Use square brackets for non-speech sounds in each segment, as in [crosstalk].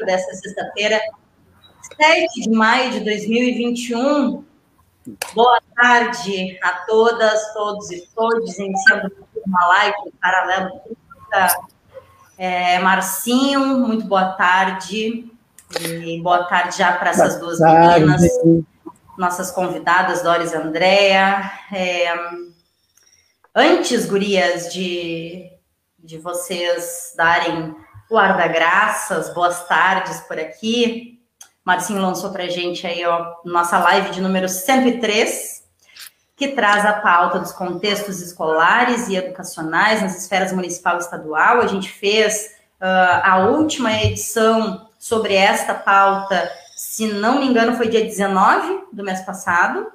34 dessa sexta-feira, 7 de maio de 2021. Boa tarde a todas, todos e todos, iniciando uma live do Paralelo é, Marcinho, muito boa tarde. E boa tarde já para essas boa duas tarde. meninas, nossas convidadas, Doris e Andréa. É, antes, gurias, de, de vocês darem o ar da graças, boas tardes por aqui. Marcinho lançou para a gente aí, ó, nossa live de número 103, que traz a pauta dos contextos escolares e educacionais nas esferas municipal e estadual. A gente fez uh, a última edição sobre esta pauta, se não me engano, foi dia 19 do mês passado,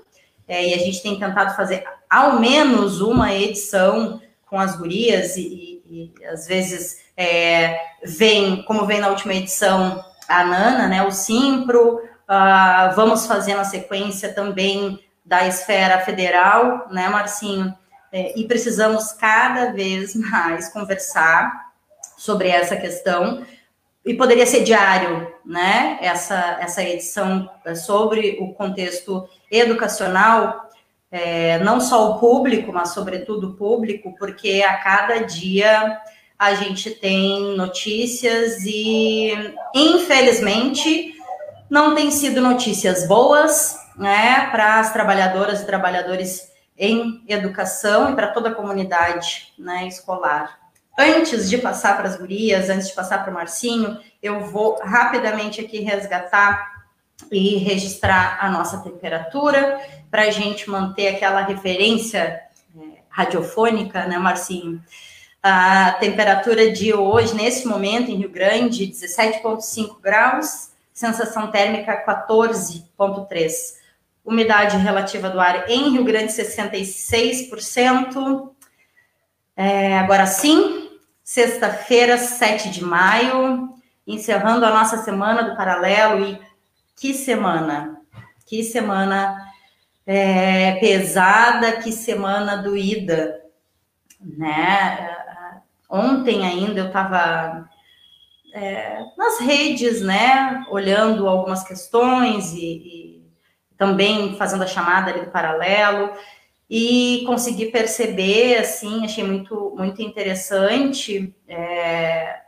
é, e a gente tem tentado fazer ao menos uma edição com as gurias, e, e, e às vezes é, vem, como vem na última edição, a Nana, né, o Simpro, uh, vamos fazer na sequência também da esfera federal, né, Marcinho? É, e precisamos cada vez [laughs] mais conversar sobre essa questão, e poderia ser diário, né? Essa, essa edição sobre o contexto educacional, é, não só o público, mas sobretudo o público, porque a cada dia a gente tem notícias e, infelizmente, não tem sido notícias boas, né, para as trabalhadoras e trabalhadores em educação e para toda a comunidade né, escolar. Antes de passar para as gurias, antes de passar para o Marcinho, eu vou rapidamente aqui resgatar e registrar a nossa temperatura para a gente manter aquela referência é, radiofônica, né, Marcinho? A temperatura de hoje, nesse momento, em Rio Grande, 17,5 graus, sensação térmica 14,3. Umidade relativa do ar em Rio Grande, 66%. É, agora sim, sexta-feira, 7 de maio, encerrando a nossa semana do Paralelo. E que semana! Que semana é, pesada, que semana doída, né? Ontem ainda eu estava é, nas redes, né, olhando algumas questões e, e também fazendo a chamada ali do paralelo e consegui perceber, assim, achei muito, muito interessante é,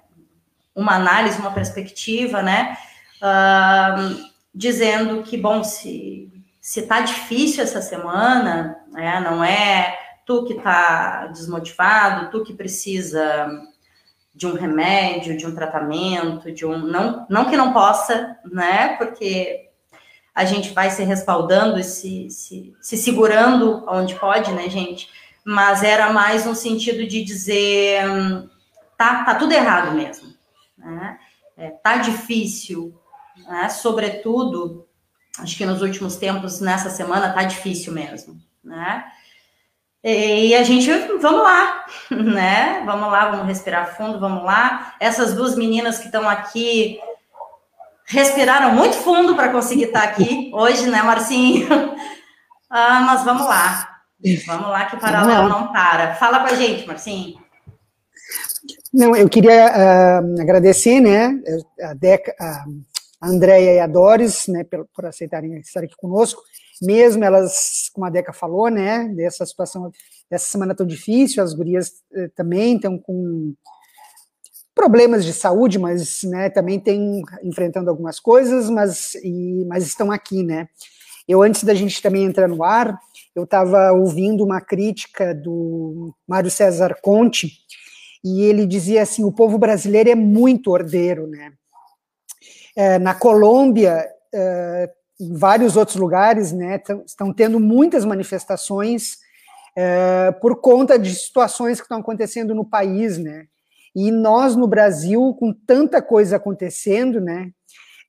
uma análise, uma perspectiva, né, uh, dizendo que, bom, se, se tá difícil essa semana, né, não é tu que tá desmotivado, tu que precisa de um remédio, de um tratamento, de um, não, não que não possa, né, porque a gente vai se respaldando e se, se, se segurando onde pode, né, gente? Mas era mais um sentido de dizer tá, tá tudo errado mesmo, né? É, tá difícil, né? Sobretudo, acho que nos últimos tempos, nessa semana, tá difícil mesmo, né? E a gente, vamos lá, [laughs] né? Vamos lá, vamos respirar fundo, vamos lá. Essas duas meninas que estão aqui respiraram muito fundo para conseguir estar aqui hoje, né, Marcinho? [laughs] Ah, mas vamos lá. Vamos lá que o paralelo não para. Fala com a gente, Marcinho. Não, eu queria uh, agradecer, né, a, Deca, a Andréia e a Doris, né, por, por aceitarem estar aqui conosco, mesmo elas, como a Deca falou, né, dessa situação, dessa semana tão difícil, as gurias uh, também estão com problemas de saúde, mas né, também tem enfrentando algumas coisas, mas, e, mas estão aqui, né? Eu, antes da gente também entrar no ar, eu estava ouvindo uma crítica do Mário César Conte, e ele dizia assim, o povo brasileiro é muito ordeiro, né? É, na Colômbia, é, em vários outros lugares, né, estão tendo muitas manifestações é, por conta de situações que estão acontecendo no país, né? E nós, no Brasil, com tanta coisa acontecendo, né?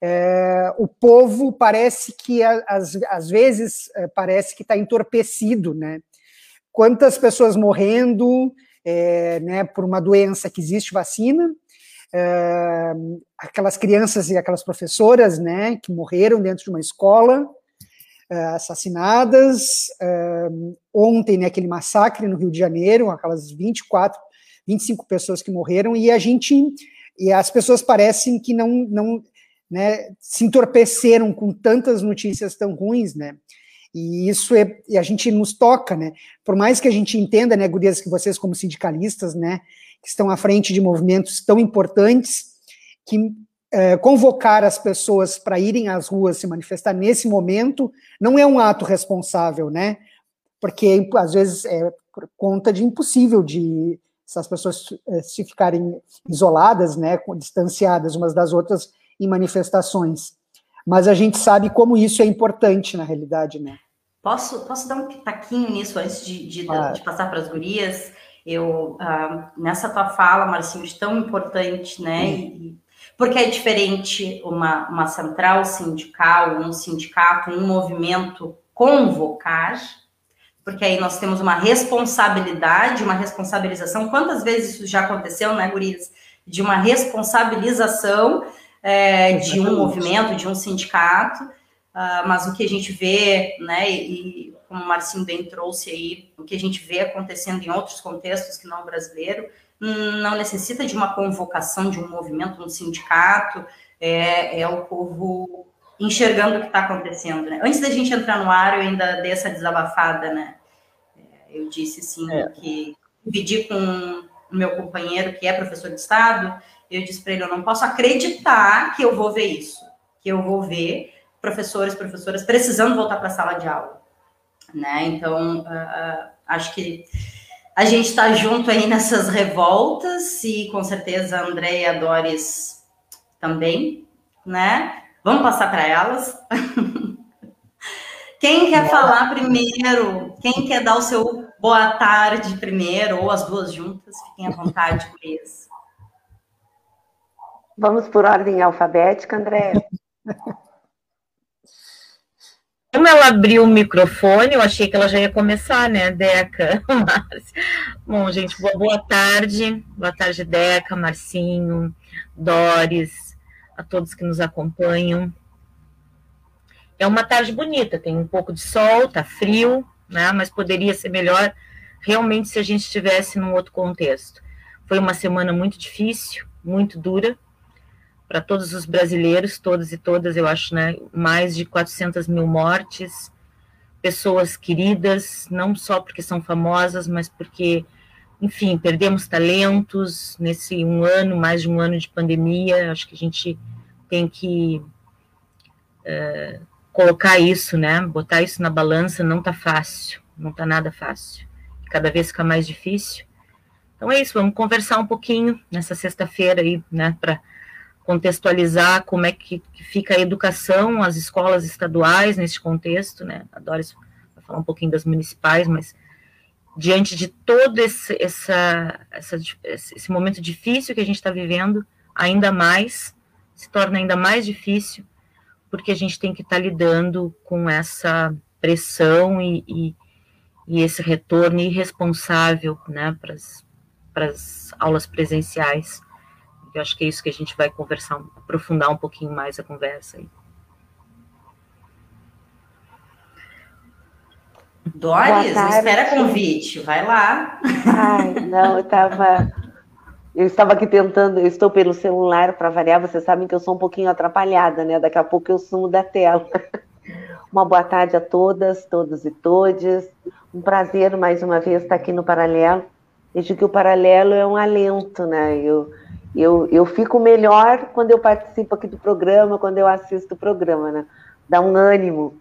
É, o povo parece que, às, vezes, é, parece que está entorpecido, né? Quantas pessoas morrendo é, né, por uma doença que existe vacina, é, aquelas crianças e aquelas professoras, né, que morreram dentro de uma escola, é, assassinadas, é, ontem, né, aquele massacre no Rio de Janeiro, aquelas 24 25 pessoas que morreram, e a gente, e as pessoas parecem que não, não né, se entorpeceram com tantas notícias tão ruins, né, e isso é, e a gente nos toca, né, por mais que a gente entenda, né, gurias, que vocês como sindicalistas, né, que estão à frente de movimentos tão importantes, que é, convocar as pessoas para irem às ruas se manifestar nesse momento não é um ato responsável, né, porque às vezes é por conta de impossível de essas pessoas eh, se ficarem isoladas, né, distanciadas umas das outras em manifestações. Mas a gente sabe como isso é importante na realidade, né? Posso, posso dar um pitaquinho nisso antes de, de, ah. de passar para as gurias? Eu, ah, nessa tua fala, Marcinho, de tão importante, né? E, porque é diferente uma, uma central sindical, um sindicato, um movimento convocar, porque aí nós temos uma responsabilidade, uma responsabilização. Quantas vezes isso já aconteceu, né, Gurias? De uma responsabilização é, de um movimento, de um sindicato, uh, mas o que a gente vê, né, e como o Marcinho bem trouxe aí, o que a gente vê acontecendo em outros contextos que não o brasileiro, não necessita de uma convocação de um movimento, um sindicato, é, é o povo enxergando o que está acontecendo. Né? Antes da gente entrar no ar, eu ainda dei essa desabafada, né? Eu disse sim é. que dividi com o meu companheiro que é professor de estado. Eu disse para ele: eu não posso acreditar que eu vou ver isso, que eu vou ver professores, professoras precisando voltar para a sala de aula, né? Então, uh, acho que a gente está junto aí nessas revoltas e com certeza a Andréia e a Doris também, né? Vamos passar para elas. [laughs] Quem quer falar primeiro? Quem quer dar o seu boa tarde primeiro, ou as duas juntas? Fiquem à vontade, [laughs] please. Vamos por ordem alfabética, André. [laughs] Como ela abriu o microfone, eu achei que ela já ia começar, né, Deca? [laughs] Bom, gente, boa, boa tarde. Boa tarde, Deca, Marcinho, Doris, a todos que nos acompanham. É uma tarde bonita, tem um pouco de sol, tá frio, né? Mas poderia ser melhor realmente se a gente estivesse num outro contexto. Foi uma semana muito difícil, muito dura para todos os brasileiros, todos e todas, eu acho, né? Mais de 400 mil mortes, pessoas queridas, não só porque são famosas, mas porque, enfim, perdemos talentos nesse um ano, mais de um ano de pandemia. Acho que a gente tem que uh, colocar isso, né? Botar isso na balança não tá fácil, não tá nada fácil. Cada vez fica mais difícil. Então é isso, vamos conversar um pouquinho nessa sexta-feira aí, né, para contextualizar como é que, fica a educação, as escolas estaduais nesse contexto, né? A Doris vai falar um pouquinho das municipais, mas diante de todo esse, essa, essa, esse momento difícil que a gente está vivendo, ainda mais, se torna ainda mais difícil porque a gente tem que estar tá lidando com essa pressão e, e, e esse retorno irresponsável né, para as aulas presenciais. Eu acho que é isso que a gente vai conversar, aprofundar um pouquinho mais a conversa aí. Doris, espera convite, vai lá. Ai, não, eu estava eu estava aqui tentando, eu estou pelo celular para variar, vocês sabem que eu sou um pouquinho atrapalhada, né? Daqui a pouco eu sumo da tela. Uma boa tarde a todas, todos e todes. Um prazer mais uma vez estar aqui no Paralelo. Vejo que o Paralelo é um alento, né? Eu, eu, eu fico melhor quando eu participo aqui do programa, quando eu assisto o programa, né? Dá um ânimo.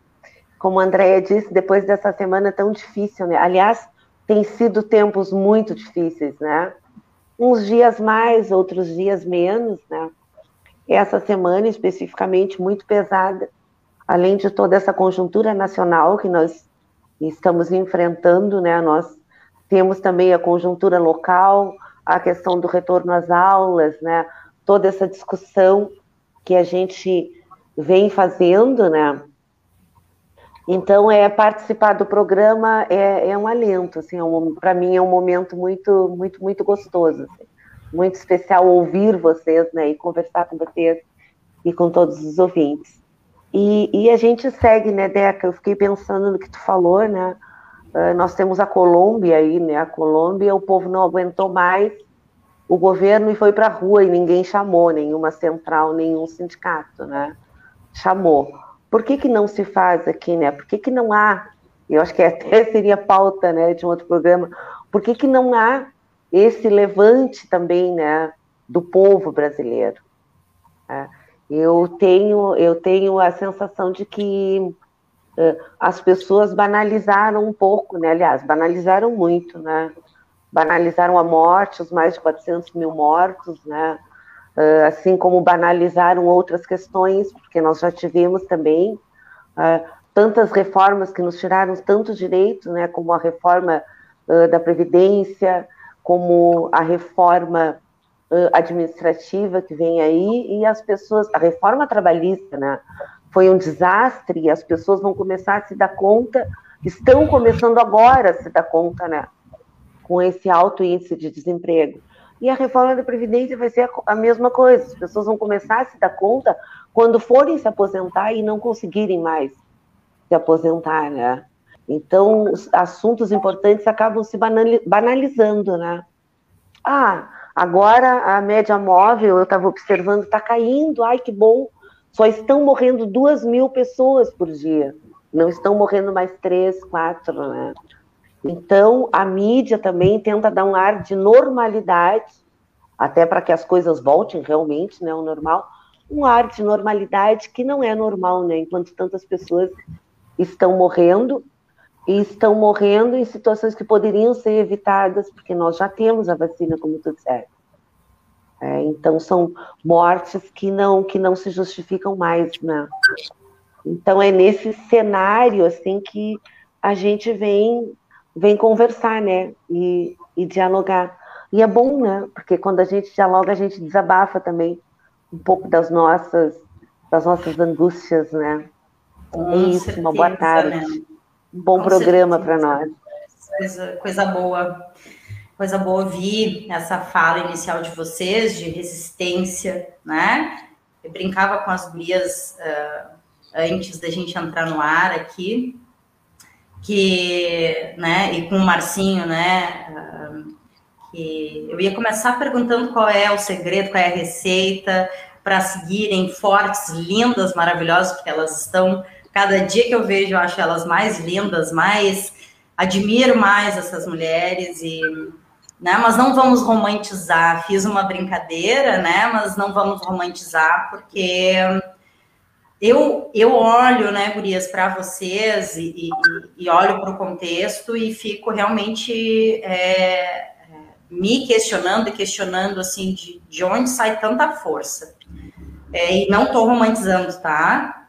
Como a Andrea disse, depois dessa semana tão difícil, né? Aliás, tem sido tempos muito difíceis, né? uns dias mais, outros dias menos, né? Essa semana especificamente muito pesada, além de toda essa conjuntura nacional que nós estamos enfrentando, né? Nós temos também a conjuntura local, a questão do retorno às aulas, né? Toda essa discussão que a gente vem fazendo, né? Então, é participar do programa é, é um alento, assim, é um, para mim é um momento muito, muito, muito gostoso, assim, muito especial ouvir vocês, né, e conversar com vocês e com todos os ouvintes. E, e a gente segue, né, Deca? Eu fiquei pensando no que tu falou, né? Uh, nós temos a Colômbia aí, né? A Colômbia, o povo não aguentou mais o governo e foi para a rua e ninguém chamou, nenhuma central, nenhum sindicato, né? Chamou. Por que, que não se faz aqui, né? Por que, que não há? Eu acho que [laughs] até seria pauta, né, de um outro programa. Por que, que não há esse levante também, né, do povo brasileiro? É, eu tenho, eu tenho a sensação de que as pessoas banalizaram um pouco, né? Aliás, banalizaram muito, né? banalizaram a morte, os mais de 400 mil mortos, né? Uh, assim como banalizaram outras questões, porque nós já tivemos também uh, tantas reformas que nos tiraram tantos direitos, né? Como a reforma da Previdência, como a reforma administrativa que vem aí, e as pessoas, a reforma trabalhista, né? Foi um desastre, e as pessoas vão começar a se dar conta, estão começando agora a se dar conta, né? com esse alto índice de desemprego. E a reforma da Previdência vai ser a mesma coisa. As pessoas vão começar a se dar conta quando forem se aposentar e não conseguirem mais se aposentar, né? Então, os assuntos importantes acabam se banalizando, né? Ah, agora a média móvel, eu estava observando, está caindo, ai que bom. Só estão morrendo duas mil pessoas por dia. Não estão morrendo mais três, quatro, né? Então, a mídia também tenta dar um ar de normalidade, até para que as coisas voltem realmente, né, ao normal, um ar de normalidade que não é normal, né, enquanto tantas pessoas estão morrendo e estão morrendo em situações que poderiam ser evitadas, porque nós já temos a vacina, como tu disseste. É, então são mortes que não que não se justificam mais, né? Então é nesse cenário assim que a gente vem vem conversar, né? E, e dialogar. E é bom, né? Porque quando a gente dialoga, a gente desabafa também um pouco das nossas, das nossas angústias, né? Com é isso, certeza, uma boa tarde. Né? Um bom Com programa para nós. Coisa, coisa boa. Coisa boa ouvir essa fala inicial de vocês, de resistência, né? Eu brincava com as gurias uh, antes da gente entrar no ar aqui, que, né, e com o Marcinho, né, que eu ia começar perguntando qual é o segredo, qual é a receita para seguirem fortes, lindas, maravilhosas, porque elas estão, cada dia que eu vejo, eu acho elas mais lindas, mais, admiro mais essas mulheres e, né, mas não vamos romantizar, fiz uma brincadeira, né, mas não vamos romantizar, porque eu, eu olho, né, Gurias, para vocês e, e, e olho para o contexto e fico realmente é, me questionando e questionando, assim, de, de onde sai tanta força. É, e não estou romantizando, tá?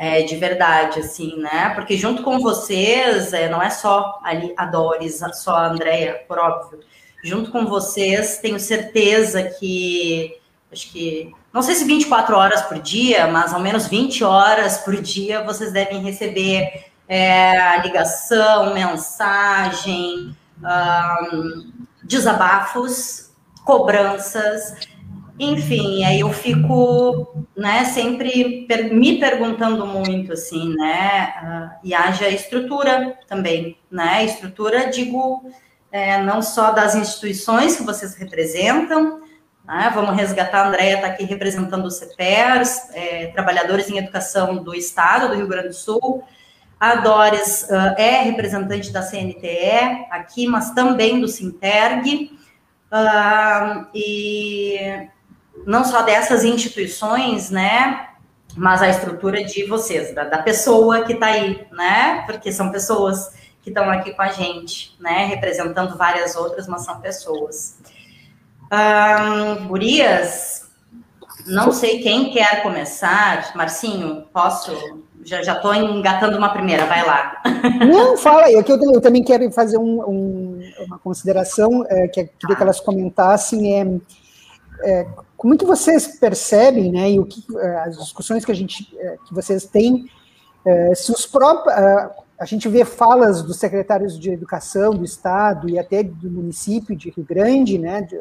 É, de verdade, assim, né? Porque junto com vocês, é, não é só ali a Doris, só a Andrea, por óbvio. Junto com vocês, tenho certeza que acho que não sei se 24 horas por dia, mas ao menos 20 horas por dia vocês devem receber é, ligação, mensagem, um, desabafos, cobranças, enfim, aí eu fico, né, sempre me perguntando muito, assim, né, uh, e haja estrutura também, né, estrutura, digo, é, não só das instituições que vocês representam, né? Vamos resgatar, a Andrea está aqui representando o CEPERS, é, trabalhadores em educação do Estado do Rio Grande do Sul. A Doris uh, é representante da CNTE aqui, mas também do Sinterg. Uh, e não só dessas instituições, né, mas a estrutura de vocês, da, da pessoa que está aí, né, porque são pessoas que estão aqui com a gente, né, representando várias outras, mas são pessoas. Um, gurias, não sei quem quer começar. Marcinho, posso? Já estou engatando uma primeira, vai lá. [laughs] Não, fala, eu, eu, eu também quero fazer um, um, uma consideração é, que queria que elas comentassem. É, é, como é que vocês percebem, né, e o que, é, as discussões que, a gente, é, que vocês têm, é, se os próprios a gente vê falas dos secretários de educação do estado e até do município de Rio Grande, né, de,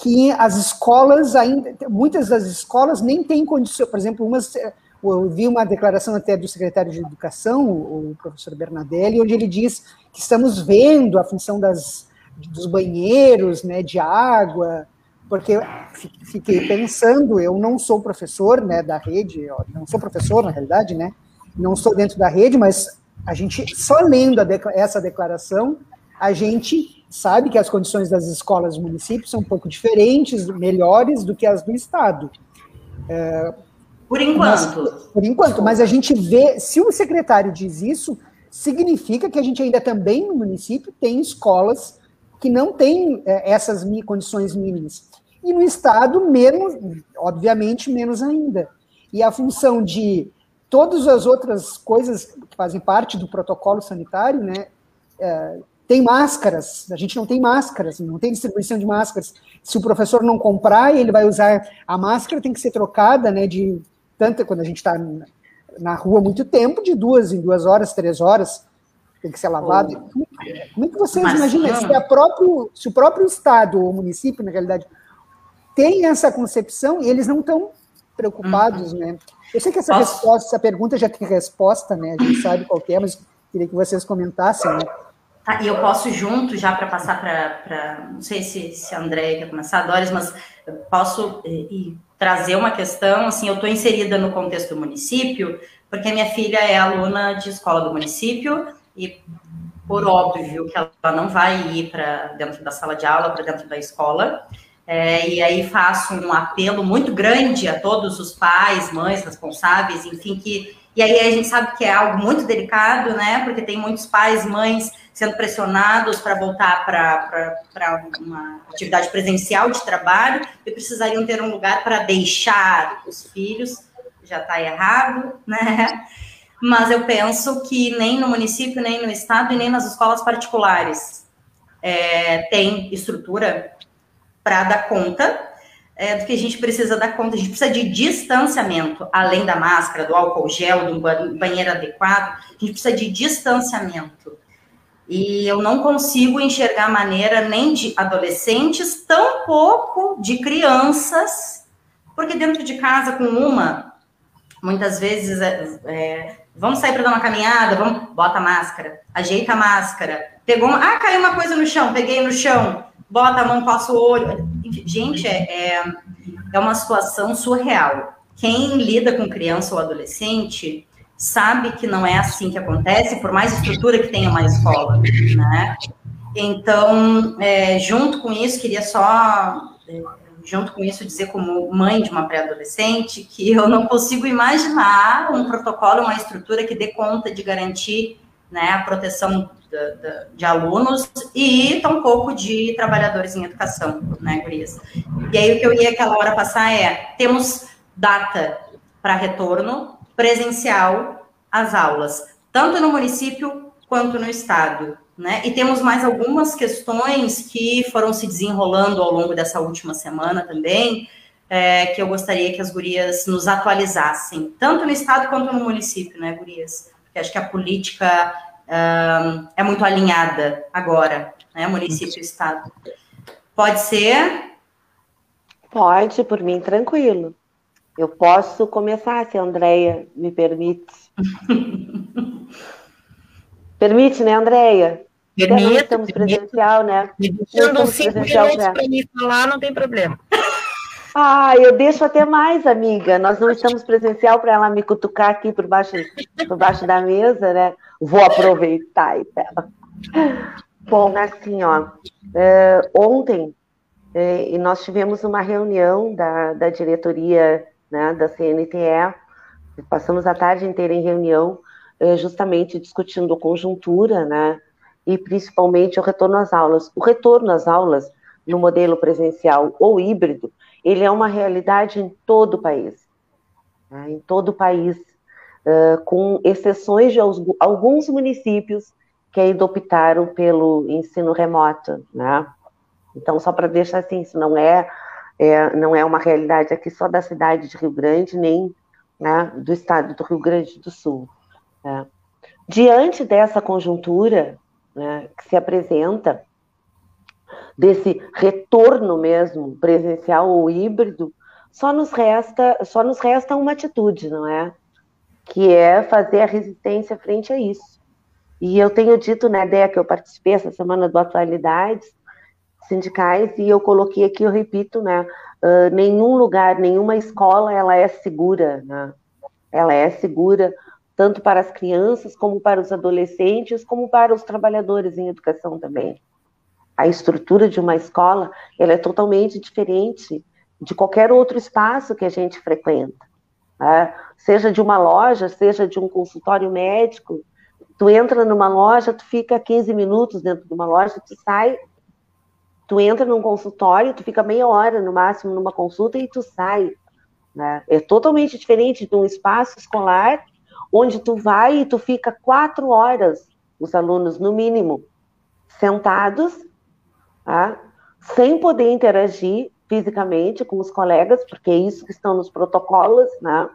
que as escolas ainda, muitas das escolas nem têm condição, por exemplo, umas, eu vi uma declaração até do secretário de Educação, o professor Bernadelli, onde ele diz que estamos vendo a função das, dos banheiros, né, de água, porque fiquei pensando, eu não sou professor, né, da rede, não sou professor na realidade, né, não estou dentro da rede, mas a gente só lendo essa declaração, a gente sabe que as condições das escolas do município são um pouco diferentes, melhores do que as do estado. É, por enquanto. Mas, por enquanto, mas a gente vê, se o secretário diz isso, significa que a gente ainda também no município tem escolas que não têm é, essas condições mínimas. E no Estado, menos, obviamente, menos ainda. E a função de todas as outras coisas que fazem parte do protocolo sanitário, né? É, tem máscaras, a gente não tem máscaras, não tem distribuição de máscaras. Se o professor não comprar, ele vai usar a máscara, tem que ser trocada, né? De tanto quando a gente está na rua muito tempo, de duas em duas horas, três horas, tem que ser lavado. Como, é que vocês Mas, imaginam se, a próprio, se o próprio Estado ou município, na realidade, tem essa concepção e eles não estão preocupados, uhum. né? Eu sei que essa Posso? resposta, essa pergunta já tem resposta, né? A gente sabe qual é, mas queria que vocês comentassem, né? Tá, e eu posso junto já para passar para. Não sei se, se a Andréia quer começar, Doris, mas eu posso e, trazer uma questão. Assim, eu estou inserida no contexto do município, porque minha filha é aluna de escola do município, e por óbvio que ela não vai ir para dentro da sala de aula, para dentro da escola. É, e aí faço um apelo muito grande a todos os pais, mães responsáveis, enfim, que. E aí a gente sabe que é algo muito delicado, né? Porque tem muitos pais, mães sendo pressionados para voltar para uma atividade presencial de trabalho e precisariam ter um lugar para deixar os filhos, já está errado, né? Mas eu penso que nem no município, nem no estado e nem nas escolas particulares é, tem estrutura para dar conta é, do que a gente precisa dar conta. A gente precisa de distanciamento, além da máscara, do álcool gel, do banheiro adequado, a gente precisa de distanciamento. E eu não consigo enxergar maneira nem de adolescentes, tampouco de crianças, porque dentro de casa, com uma, muitas vezes, é, é, vamos sair para dar uma caminhada, vamos, bota a máscara, ajeita a máscara, pegou, uma, ah, caiu uma coisa no chão, peguei no chão, bota a mão, passa o olho. Gente, é, é, é uma situação surreal. Quem lida com criança ou adolescente sabe que não é assim que acontece, por mais estrutura que tenha uma escola, né? Então, é, junto com isso, queria só, é, junto com isso, dizer como mãe de uma pré-adolescente, que eu não consigo imaginar um protocolo, uma estrutura que dê conta de garantir né, a proteção de, de alunos e tampouco de trabalhadores em educação, né, Gurias? E aí o que eu ia aquela hora passar é, temos data para retorno, presencial às aulas, tanto no município quanto no estado. Né? E temos mais algumas questões que foram se desenrolando ao longo dessa última semana também, é, que eu gostaria que as gurias nos atualizassem, tanto no estado quanto no município, né, gurias? Porque acho que a política um, é muito alinhada agora, né, município e estado. Pode ser? Pode, por mim, tranquilo. Eu posso começar, se a Andrea me permite. [laughs] permite, né, Permite. Estamos presencial, né? Deixando cinco minutos para me falar, não tem problema. [laughs] Ah, eu deixo até mais, amiga. Nós não estamos presencial para ela me cutucar aqui por baixo, por baixo da mesa, né? Vou aproveitar. Bom, assim, ó, é, ontem é, nós tivemos uma reunião da, da diretoria né, da CNTE. Passamos a tarde inteira em reunião, eh, justamente discutindo conjuntura, né, e principalmente o retorno às aulas. O retorno às aulas no modelo presencial ou híbrido, ele é uma realidade em todo o país, né, em todo o país, uh, com exceções de alguns municípios que ainda optaram pelo ensino remoto, né? Então, só para deixar assim, isso não é é, não é uma realidade aqui só da cidade de Rio Grande, nem né, do estado do Rio Grande do Sul. Né. Diante dessa conjuntura né, que se apresenta, desse retorno mesmo presencial ou híbrido, só nos resta, só nos resta uma atitude, não é? Que é fazer a resistência frente a isso. E eu tenho dito, né, Dé, que eu participei essa semana do Atualidades, sindicais e eu coloquei aqui, eu repito, né? Uh, nenhum lugar, nenhuma escola, ela é segura, né? Ela é segura tanto para as crianças, como para os adolescentes, como para os trabalhadores em educação também. A estrutura de uma escola, ela é totalmente diferente de qualquer outro espaço que a gente frequenta. Né? Seja de uma loja, seja de um consultório médico, tu entra numa loja, tu fica 15 minutos dentro de uma loja, tu sai, tu entra num consultório, tu fica meia hora no máximo numa consulta e tu sai. Né? É totalmente diferente de um espaço escolar onde tu vai e tu fica quatro horas, os alunos no mínimo, sentados, tá? sem poder interagir fisicamente com os colegas, porque é isso que estão nos protocolos, né?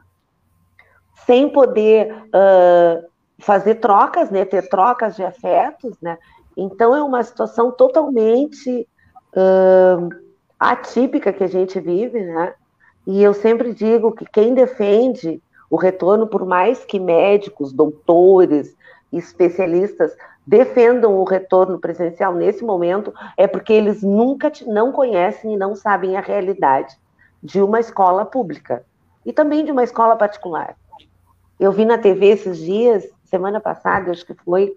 sem poder uh, fazer trocas, né? ter trocas de afetos, né? Então é uma situação totalmente uh, atípica que a gente vive, né? E eu sempre digo que quem defende o retorno, por mais que médicos, doutores, especialistas defendam o retorno presencial nesse momento, é porque eles nunca não conhecem e não sabem a realidade de uma escola pública e também de uma escola particular. Eu vi na TV esses dias, semana passada, acho que foi,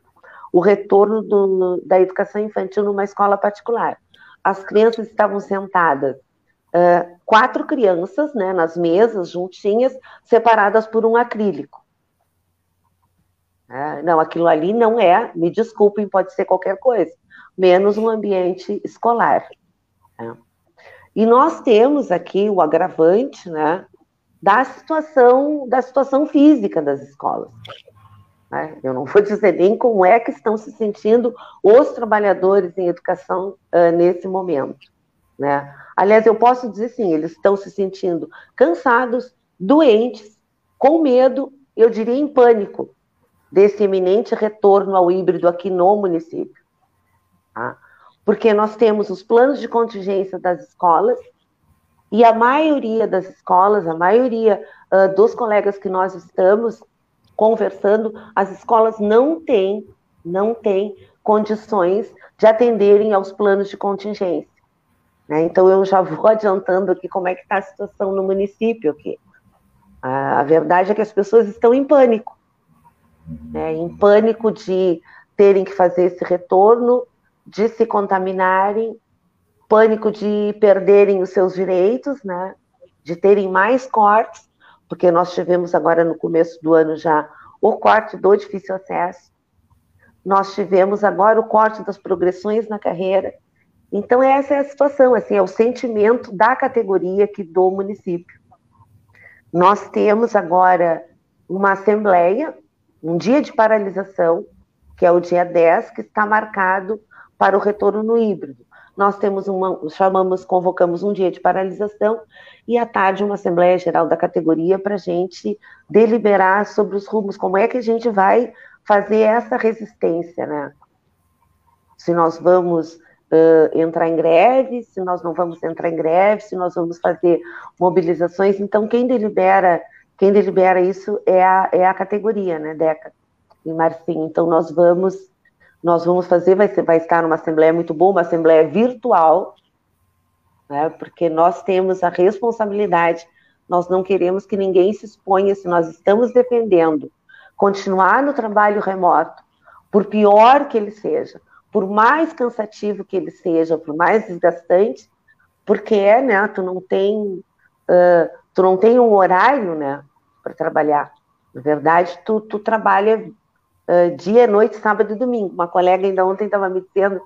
o retorno do, da educação infantil numa escola particular. As crianças estavam sentadas quatro crianças, né, nas mesas, juntinhas, separadas por um acrílico. Uh, não, aquilo ali não é, me desculpem, pode ser qualquer coisa, menos um ambiente escolar. Né? E nós temos aqui o agravante, né, da situação, da situação física das escolas. Né? Eu não vou dizer nem como é que estão se sentindo os trabalhadores em educação uh, nesse momento. Né? Aliás, eu posso dizer sim, eles estão se sentindo cansados, doentes, com medo, eu diria em pânico, desse eminente retorno ao híbrido aqui no município. Tá? Porque nós temos os planos de contingência das escolas, e a maioria das escolas, a maioria uh, dos colegas que nós estamos conversando, as escolas não têm, não têm condições de atenderem aos planos de contingência. Né? Então, eu já vou [laughs] adiantando aqui como é que está a situação no município aqui. A, a verdade é que as pessoas estão em pânico, né? em pânico de terem que fazer esse retorno, de se contaminarem, pânico de perderem os seus direitos, né? de terem mais cortes, porque nós tivemos agora no começo do ano já o corte do difícil acesso, nós tivemos agora o corte das progressões na carreira, então, essa é a situação, assim, é o sentimento da categoria aqui do município. Nós temos agora uma assembleia, um dia de paralisação, que é o dia 10, que está marcado para o retorno no híbrido. Nós temos uma, chamamos, convocamos um dia de paralisação e à tarde uma assembleia geral da categoria para a gente deliberar sobre os rumos, como é que a gente vai fazer essa resistência, né? Se nós vamos uh, entrar em greve, se nós não vamos entrar em greve, se nós vamos fazer mobilizações. Então, quem delibera, quem delibera isso é a, é a categoria, né, Deca e Marcinho. Então, nós vamos, nós vamos fazer, vai, ser, vai estar numa assembleia muito boa, uma assembleia virtual, né, porque nós temos a responsabilidade, nós não queremos que ninguém se exponha, se nós estamos defendendo continuar no trabalho remoto, por pior que ele seja, por mais cansativo que ele seja, por mais desgastante, porque é, né, tu não tem, uh, tu não tem um horário, né, para trabalhar. Na verdade, tu, tu trabalha uh, dia, noite, sábado e domingo. Uma colega ainda ontem estava me dizendo,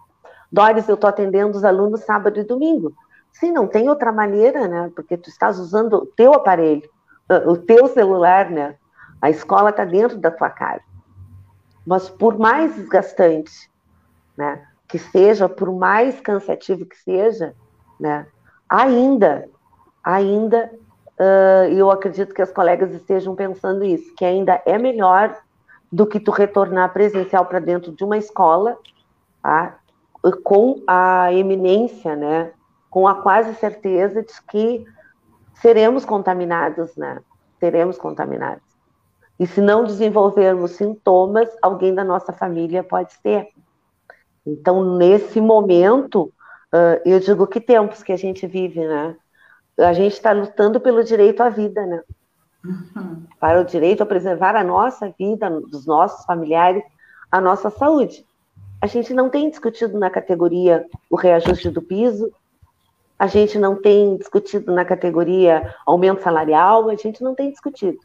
Doris, eu estou atendendo os alunos sábado e domingo. Sim, não tem outra maneira, né, porque tu estás usando o teu aparelho, o teu celular, né, a escola está dentro da tua casa. Mas por mais desgastante né, que seja, por mais cansativo que seja, né, ainda, ainda, uh, eu acredito que as colegas estejam pensando isso, que ainda é melhor do que tu retornar presencial para dentro de uma escola, tá, com a eminência, né, com a quase certeza de que seremos contaminados, né, seremos contaminados. E se não desenvolvermos sintomas, alguém da nossa família pode ser. Então, nesse momento, uh, eu digo que tempos que a gente vive, né? A gente está lutando pelo direito à vida, né? Uhum. Para o direito a preservar a nossa vida, dos nossos familiares, a nossa saúde. A gente não tem discutido na categoria o reajuste do piso, a gente não tem discutido na categoria aumento salarial, a gente não tem discutido.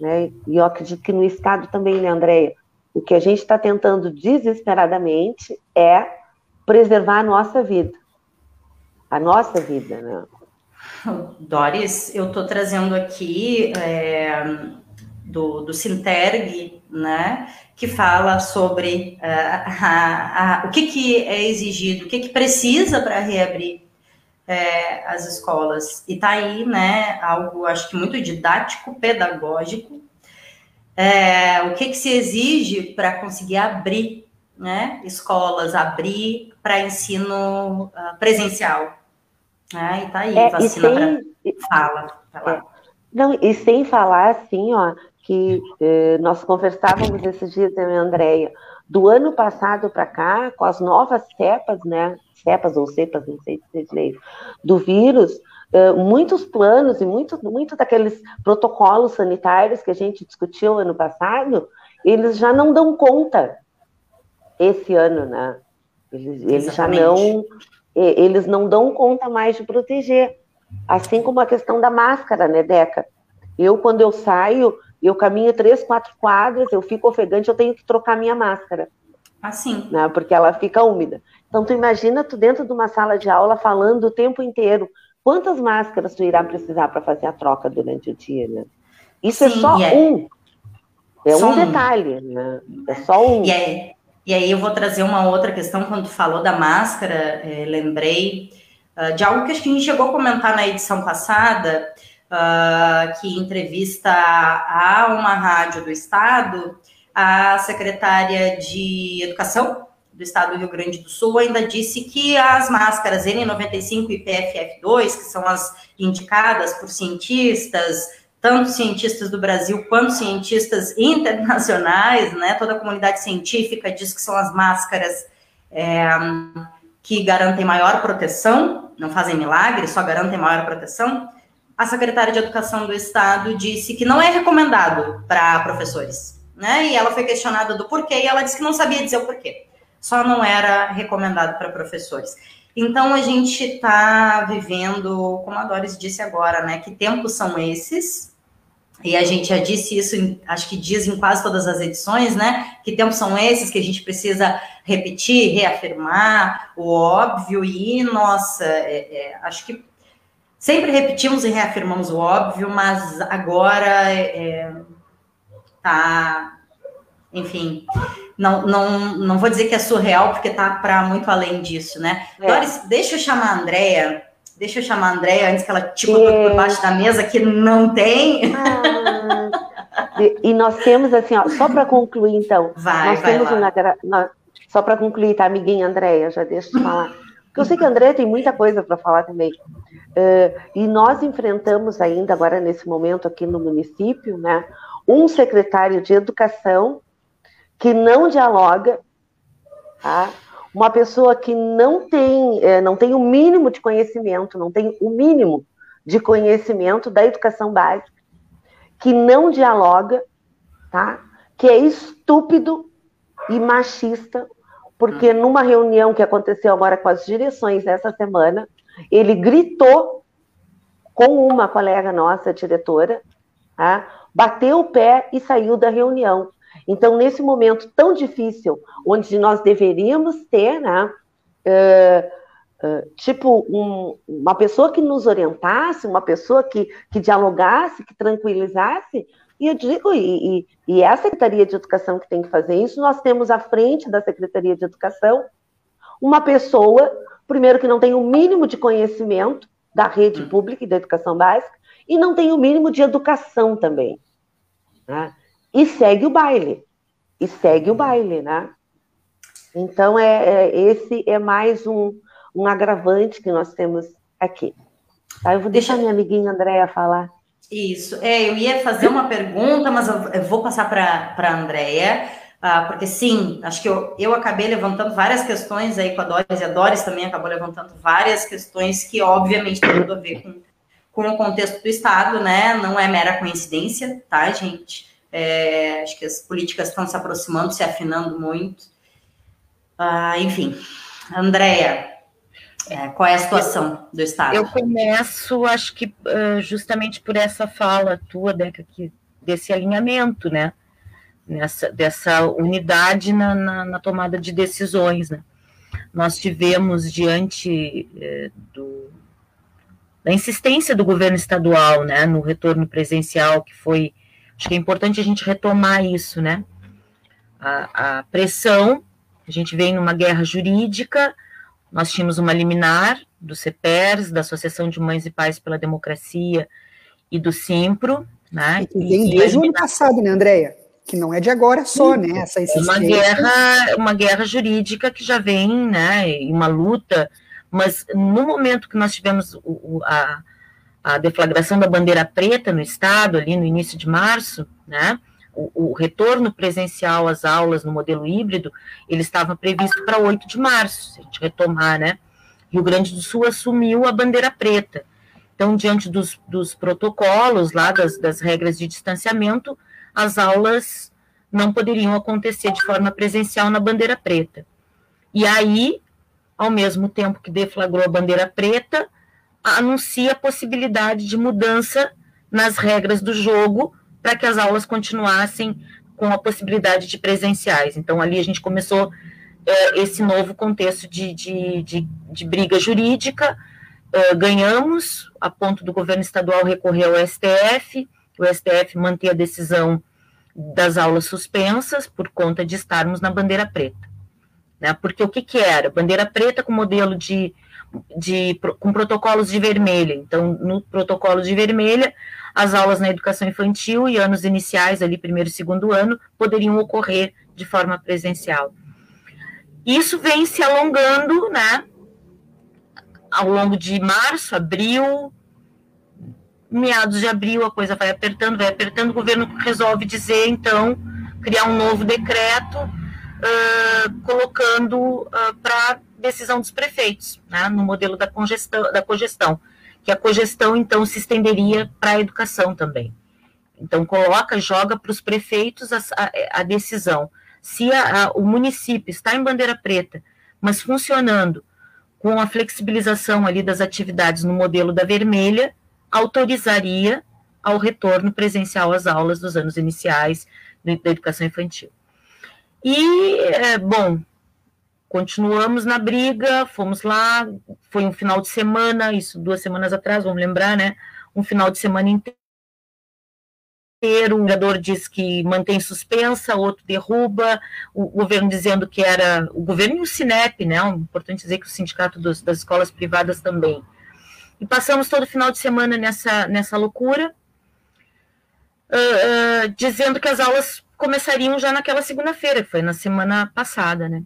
Né? E eu acredito que no Estado também, né, Andréia? O que a gente está tentando desesperadamente é preservar a nossa vida. A nossa vida, né? Doris, eu estou trazendo aqui é, do, do Sinterg, né, que fala sobre uh, a, a, o que, que é exigido, o que, que precisa para reabrir é, as escolas. E está aí, né, algo, acho que muito didático, pedagógico, é, o que, que se exige para conseguir abrir né, escolas, abrir para ensino uh, presencial. Né? E está aí, é, vacina para... Fala, fala. É. Não, e sem falar assim, ó, que eh, nós conversávamos esses dias, eu e a Andrea, do ano passado para cá, com as novas cepas, né, cepas ou cepas, não sei se vocês leem, do vírus, uh, muitos planos e muito, muito daqueles protocolos sanitários que a gente discutiu ano passado, eles já não dão conta esse ano, né? Eles, eles já não, eles não dão conta mais de proteger. Assim como a questão da máscara, né, Deca? Eu, quando eu saio, eu caminho três, quatro quadras, eu fico ofegante, eu tenho que trocar minha máscara. Assim. Né, porque ela fica úmida. Então, tu imagina tu dentro de uma sala de aula falando o tempo inteiro. Quantas máscaras tu irá precisar para fazer a troca durante o dia, né? Isso é Sim, é só um. É só um detalhe, né? É só um. E aí, e aí eu vou trazer uma outra questão. Quando tu falou da máscara, é, lembrei uh, de algo que a gente chegou a comentar na edição passada, uh, que entrevista a uma rádio do estado, a secretária de Educação do estado do Rio Grande do Sul ainda disse que as máscaras N95 e PFF2, que são as indicadas por cientistas, tanto cientistas do Brasil quanto cientistas [laughs] internacionais, né? Toda a comunidade científica diz que são as máscaras é, que garantem maior proteção, não fazem milagre, só garantem maior proteção. A secretária de Educação do Estado disse que não é recomendado para professores, né? E ela foi questionada do porquê e ela disse que não sabia dizer o porquê só não era recomendado para professores. Então, a gente está vivendo, como a Doris disse agora, né? Que tempos são esses? E a gente já disse isso, acho que diz em quase todas as edições, né? Que tempos são esses que a gente precisa repetir, reafirmar o óbvio e, nossa, é, é, acho que sempre repetimos e reafirmamos o óbvio, mas agora é, é tá, enfim, não, não, não vou dizer que é surreal, porque tá para muito além disso, né? É. Doris, deixa eu chamar a Andrea. Deixa eu chamar a Andrea antes que ela tipo é. por baixo da mesa, que não tem. Ah, e nós temos assim, ó, só para concluir, então. Vai, nós vai temos lá. Uma, só para concluir, tá, amiguinha Andréia, já deixa eu falar. Porque eu sei que a Andréia tem muita coisa para falar também. Uh, e nós enfrentamos ainda, agora nesse momento aqui no município, né, um secretário de educação que não dialoga, tá? uma pessoa que não tem, é, não tem o mínimo de conhecimento, não tem o mínimo de conhecimento da educação básica, que não dialoga, tá? que é estúpido e machista, porque hum. numa reunião que aconteceu agora com as direções essa semana, ele gritou com uma colega nossa, diretora, tá? bateu o pé e saiu da reunião. Então, nesse momento tão difícil, onde nós deveríamos ter, né, uh, uh, tipo, um, uma pessoa que nos orientasse, uma pessoa que, que dialogasse, que tranquilizasse, e eu digo, e, e, e é a Secretaria de Educação que tem que fazer isso, nós temos à frente da Secretaria de Educação uma pessoa, primeiro, que não tem o mínimo de conhecimento da rede hum. pública e da educação básica, e não tem o mínimo de educação também. Né? E segue o baile. E segue o baile, né? Então, é, é esse é mais um, um agravante que nós temos aqui. Tá, eu vou deixar Deixa... minha amiguinha Andréia falar. Isso. É, eu ia fazer uma pergunta, mas eu vou passar para a Andréia. Ah, porque sim, acho que eu, eu acabei levantando várias questões aí com a Doris, e a Doris também acabou levantando várias questões que, obviamente, tem tudo a ver com, com o contexto do Estado, né? Não é mera coincidência, tá, gente? É, acho que as políticas estão se aproximando, se afinando muito. Ah, enfim, Andréia, é, qual é a situação do Estado? Eu começo, acho que justamente por essa fala tua, Deca, que, desse alinhamento, né? Nessa, dessa unidade na, na, na tomada de decisões, né? Nós tivemos diante eh, do, da insistência do governo estadual, né, no retorno presencial, que foi, acho que é importante a gente retomar isso, né? A, a pressão, a gente vem numa guerra jurídica, nós tínhamos uma liminar do CEPERS, da Associação de Mães e Pais pela Democracia e do Simpro, né? E vem desde o ano passado, né, Andréia? Que não é de agora só, né? Essa uma guerra, uma guerra jurídica que já vem, né? Uma luta, mas no momento que nós tivemos o, a, a deflagração da bandeira preta no estado, ali no início de março, né? O, o, retorno presencial às aulas no modelo híbrido, ele estava previsto para 8 de março, se a gente retomar, né? Rio Grande do Sul assumiu a bandeira preta. Então, diante dos, dos protocolos lá, das, das regras de distanciamento, as aulas não poderiam acontecer de forma presencial na bandeira preta. E aí, ao mesmo tempo que deflagrou a bandeira preta, anuncia a possibilidade de mudança nas regras do jogo para que as aulas continuassem com a possibilidade de presenciais. Então, ali a gente começou é, esse novo contexto de, de, de, de briga jurídica, é, ganhamos, a ponto do governo estadual recorrer ao STF, o STF manter a decisão das aulas suspensas por conta de estarmos na bandeira preta. Né? Porque o que, que era? Bandeira preta com modelo de, de com protocolos de vermelha. Então, no protocolo de vermelha, as aulas na educação infantil e anos iniciais, ali, primeiro e segundo ano, poderiam ocorrer de forma presencial. Isso vem se alongando, né, ao longo de março, abril, meados de abril, a coisa vai apertando, vai apertando, o governo resolve dizer, então, criar um novo decreto, uh, colocando uh, para decisão dos prefeitos, né, no modelo da congestão, da cogestão que a cogestão, então, se estenderia para a educação também. Então, coloca, joga para os prefeitos a, a, decisão. Se a, o município está em bandeira preta, mas funcionando com a flexibilização ali das atividades no modelo da vermelha, autorizaria ao retorno presencial às aulas dos anos iniciais da educação infantil. E, é, bom, continuamos na briga, fomos lá, foi um final de semana, isso duas semanas atrás, vamos lembrar, né? Um final de semana inteiro. Um vereador diz que mantém suspensa, outro derruba, o governo dizendo que era o governo e o Sinep, né? É importante dizer que o sindicato dos, das escolas privadas também. E passamos todo final de semana nessa, nessa loucura, uh, uh, dizendo que as aulas começariam já naquela segunda-feira, que foi na semana passada, né?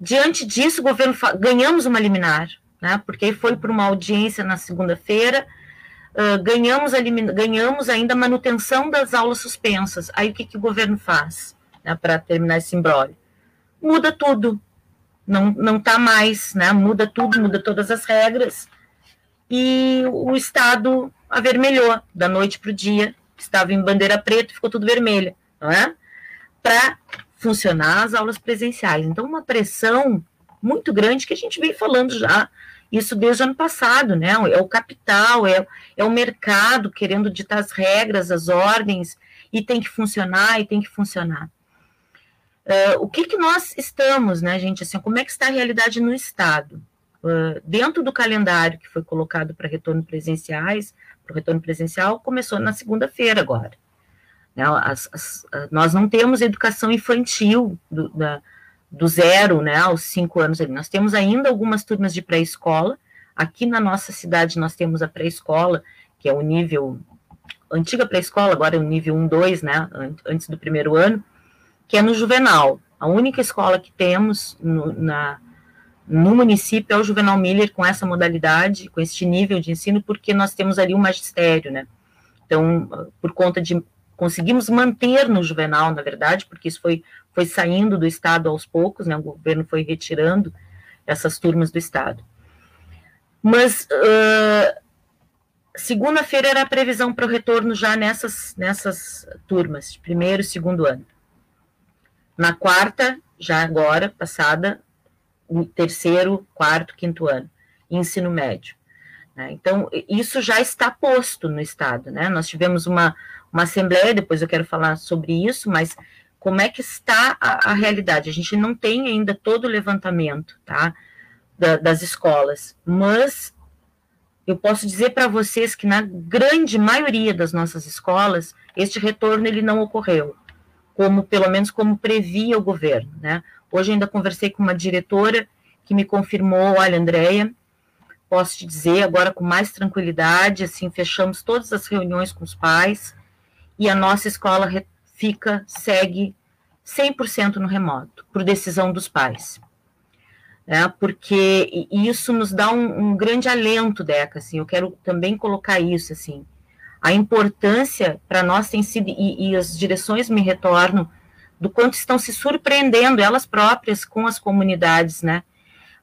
Diante disso, o governo ganhamos uma liminar, né? Porque foi por uma audiência na segunda-feira, uh, ganhamos, ganhamos ainda a manutenção das aulas suspensas. Aí o que, que o governo faz né, para terminar esse imbróglio? Muda tudo, não não está mais, né? Muda tudo, muda todas as regras e o Estado avermelhou da noite para o dia, estava em bandeira preta, ficou tudo vermelho, não é? Para funcionar as aulas presenciais. Então, uma pressão muito grande que a gente vem falando já, isso desde o ano passado, né? É o capital, é, é o mercado querendo ditar as regras, as ordens, e tem que funcionar, e tem que funcionar. Uh, o que, que nós estamos, né, gente? Assim, como é que está a realidade no Estado? Uh, dentro do calendário que foi colocado para retorno presenciais, para o retorno presencial, começou na segunda-feira agora. Né? As, as, nós não temos educação infantil do, da, do zero né, aos cinco anos ali. Nós temos ainda algumas turmas de pré-escola. Aqui na nossa cidade nós temos a pré-escola, que é o nível antiga pré-escola, agora é o nível 1, 2, né, antes do primeiro ano, que é no Juvenal. A única escola que temos no, na, no município é o Juvenal Miller com essa modalidade, com este nível de ensino, porque nós temos ali o magistério, né? Então, por conta de Conseguimos manter no juvenal, na verdade, porque isso foi, foi saindo do Estado aos poucos, né? O governo foi retirando essas turmas do Estado. Mas uh, segunda-feira era a previsão para o retorno já nessas, nessas turmas, de primeiro e segundo ano. Na quarta, já agora, passada, terceiro, quarto, quinto ano, ensino médio. Né? Então, isso já está posto no Estado. Né? Nós tivemos uma, uma assembleia, depois eu quero falar sobre isso, mas como é que está a, a realidade? A gente não tem ainda todo o levantamento tá? Da, das escolas, mas eu posso dizer para vocês que na grande maioria das nossas escolas, este retorno ele não ocorreu, como pelo menos como previa o governo, né? Hoje ainda conversei com uma diretora que me confirmou, olha, Andréia, posso te dizer agora com mais tranquilidade, assim, fechamos todas as reuniões com os pais e a nossa escola fica, segue 100% no remoto, por decisão dos pais. Né, porque isso nos dá um, um, grande alento, Deca, assim, eu quero também colocar isso, assim, a importância para nós tem sido, e, e, as direções me retornam, do quanto estão se surpreendendo elas próprias com as comunidades, né,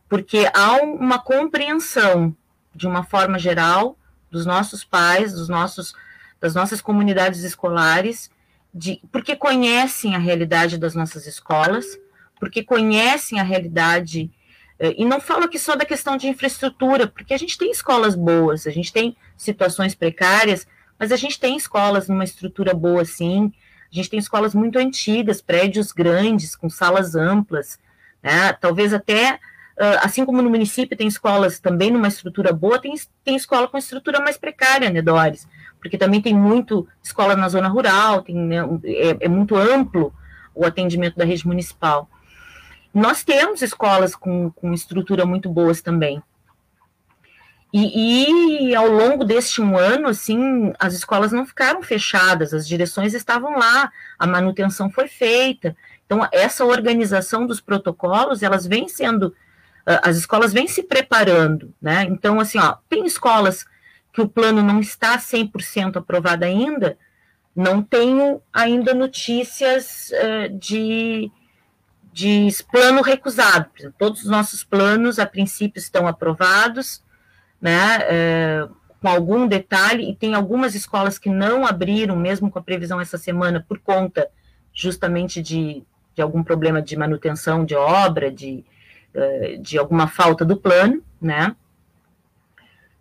porque há uma compreensão, de uma forma geral, dos nossos pais, dos nossos, das nossas comunidades escolares, de, porque conhecem a realidade das nossas escolas, porque conhecem a realidade é, e não falo aqui só da questão de infraestrutura, porque a gente tem escolas boas, a gente tem situações precárias, mas a gente tem escolas numa estrutura boa, sim. A gente tem escolas muito antigas, prédios grandes, com salas amplas, né? Talvez até, assim como no município tem escolas também numa estrutura boa, tem, tem escola com estrutura mais precária, né, Doris? Porque também tem muito escola na zona rural, tem, né, é, é muito amplo o atendimento da rede municipal. Nós temos escolas com, com estrutura muito boas também. E, e, ao longo deste um ano, assim, as escolas não ficaram fechadas, as direções estavam lá, a manutenção foi feita. Então, essa organização dos protocolos, elas vêm sendo, ah, as escolas vêm se preparando, né? Então, assim, ó, tem escolas que o plano não está 100% aprovado ainda, não tenho ainda notícias uh, de de plano recusado. Todos os nossos planos, a princípio, estão aprovados, né, é, com algum detalhe, e tem algumas escolas que não abriram, mesmo com a previsão essa semana, por conta justamente de, de algum problema de manutenção de obra, de, é, de alguma falta do plano, né,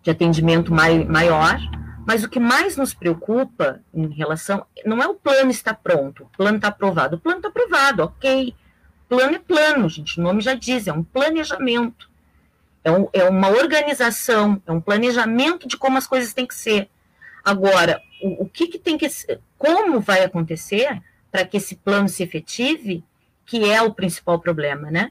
de atendimento mai, maior. Mas o que mais nos preocupa em relação, não é o plano estar pronto, o plano está aprovado, o plano está aprovado, ok, Plano é plano, gente, o nome já diz, é um planejamento. É, um, é uma organização, é um planejamento de como as coisas têm que ser. Agora, o, o que, que tem que como vai acontecer para que esse plano se efetive, que é o principal problema, né?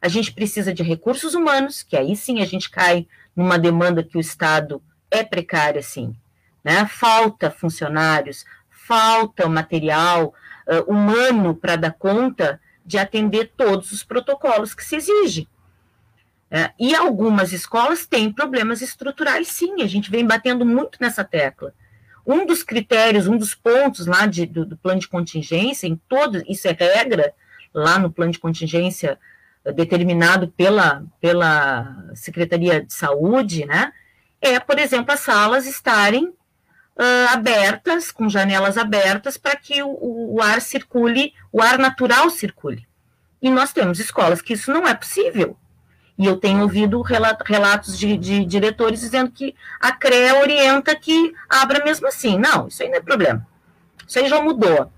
A gente precisa de recursos humanos, que aí sim a gente cai numa demanda que o Estado é precária, sim. Né? Falta funcionários, falta material uh, humano para dar conta de atender todos os protocolos que se exigem. É, e algumas escolas têm problemas estruturais, sim, a gente vem batendo muito nessa tecla. Um dos critérios, um dos pontos lá de, do, do, plano de contingência, em todo, isso é regra, lá no plano de contingência determinado pela, pela Secretaria de Saúde, né, é, por exemplo, as salas estarem uh, abertas, com janelas abertas, para que o, o ar circule, o ar natural circule. E nós temos escolas que isso não é possível. E eu tenho ouvido relatos de, de, diretores dizendo que a CREA orienta que abra mesmo assim. Não, isso aí não é problema. Isso aí já mudou.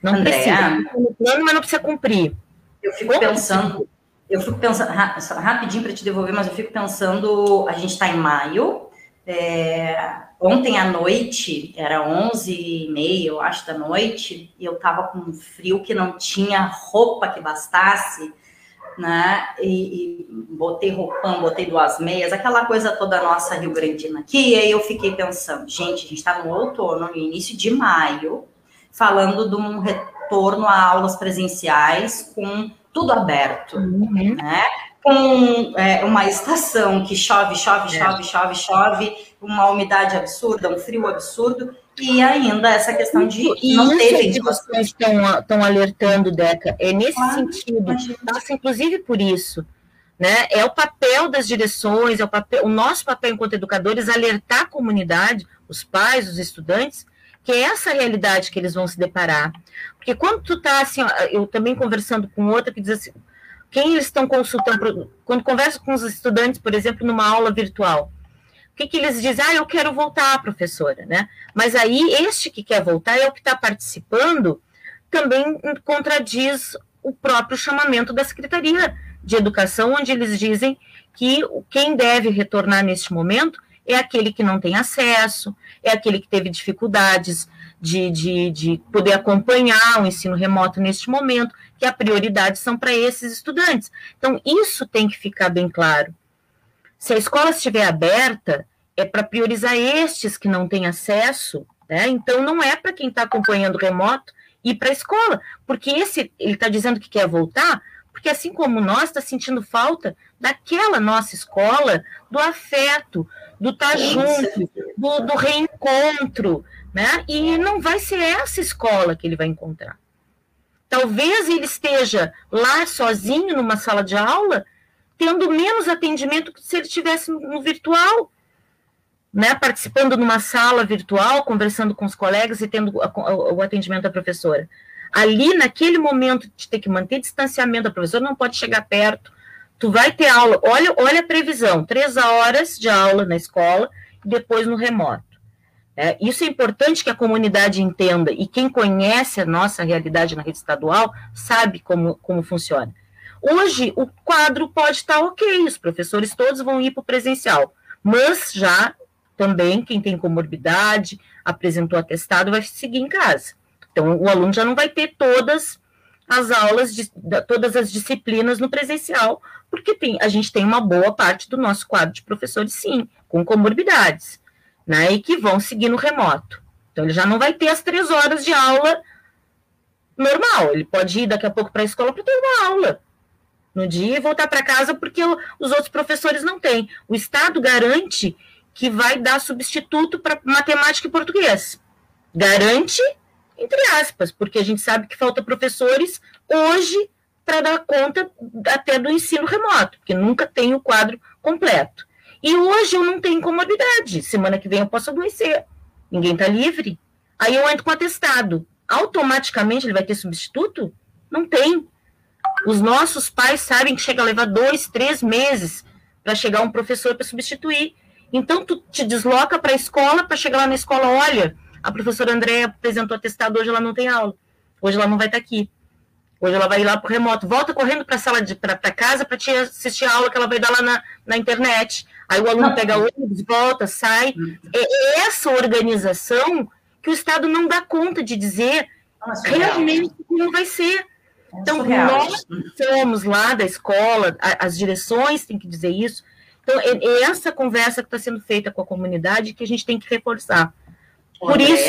Não Andréa, precisa. No plano, mas não precisa cumprir. Eu fico pensando, eu fico pensando, rapidinho para te devolver, mas eu fico pensando, a gente está em maio, é, ontem à noite, era 11 e meia, eu acho, da noite, e eu tava com um frio que não tinha roupa que bastasse, né? E, e, botei roupão, botei duas meias, aquela coisa toda nossa Rio Grandina aqui. E aí eu fiquei pensando, gente, a gente está no outono, no início de maio, falando de um retorno a aulas presenciais com tudo aberto, uhum. né? Com é, uma estação que chove, chove, é. chove, chove, chove, uma umidade absurda, um frio absurdo, e ainda essa questão de e não ter ventilação. estão, estão alertando, Deca, é nesse claro, sentido, passa inclusive por isso. Né? É o papel das direções, é o, papel, o nosso papel enquanto educadores alertar a comunidade, os pais, os estudantes, que é essa realidade que eles vão se deparar. Porque quando tu tá assim, eu também conversando com outra que diz assim, quem eles estão consultando, quando converso com os estudantes, por exemplo, numa aula virtual, o que, que eles dizem? Ah, eu quero voltar, professora, né? Mas aí, este que quer voltar é o que está participando, também contradiz o próprio chamamento da Secretaria de Educação, onde eles dizem que quem deve retornar neste momento é aquele que não tem acesso, é aquele que teve dificuldades de, de, de poder acompanhar o ensino remoto neste momento, que a prioridade são para esses estudantes. Então, isso tem que ficar bem claro. Se a escola estiver aberta, é para priorizar estes que não têm acesso, né? Então, não é para quem está acompanhando remoto ir para a escola, porque esse, ele está dizendo que quer voltar, porque assim como nós, está sentindo falta daquela nossa escola, do afeto, do estar tá junto, do, do reencontro, né? E não vai ser essa escola que ele vai encontrar. Talvez ele esteja lá sozinho numa sala de aula, tendo menos atendimento que se ele estivesse no virtual, né? Participando numa sala virtual, conversando com os colegas e tendo o atendimento da professora. Ali, naquele momento de ter que manter distanciamento, a professora não pode chegar perto. Tu vai ter aula, olha, olha a previsão, três horas de aula na escola e depois no remoto. É, isso é importante que a comunidade entenda, e quem conhece a nossa realidade na rede estadual sabe como, como funciona. Hoje, o quadro pode estar ok, os professores todos vão ir para o presencial, mas já também quem tem comorbidade, apresentou atestado, vai seguir em casa. Então, o aluno já não vai ter todas as aulas, de, todas as disciplinas no presencial, porque tem, a gente tem uma boa parte do nosso quadro de professores, sim, com comorbidades né, e que vão seguir no remoto. Então, ele já não vai ter as três horas de aula normal. Ele pode ir daqui a pouco para a escola para ter uma aula no dia e voltar para casa porque os outros professores não têm. O Estado garante que vai dar substituto para matemática e português. Garante, entre aspas, porque a gente sabe que falta professores hoje para dar conta até do ensino remoto, porque nunca tem o quadro completo. E hoje eu não tenho comorbidade. Semana que vem eu posso adoecer. Ninguém está livre. Aí eu entro com atestado. Automaticamente ele vai ter substituto? Não tem. Os nossos pais sabem que chega a levar dois, três meses para chegar um professor para substituir. Então, tu te desloca para a escola, para chegar lá na escola, olha, a professora Andréa apresentou atestado, hoje ela não tem aula. Hoje ela não vai estar tá aqui. Hoje ela vai ir lá para o remoto. Volta correndo para sala de para casa para assistir a aula que ela vai dar lá na, na internet. Aí o aluno pega ônibus, volta, sai. Hum. É, é, essa organização que o Estado não dá conta de dizer Nossa, realmente como vai ser. É então, nós somos lá da escola, as direções têm que dizer isso. Então, é, é essa conversa que está sendo feita com a comunidade que a gente tem que reforçar. Por isso,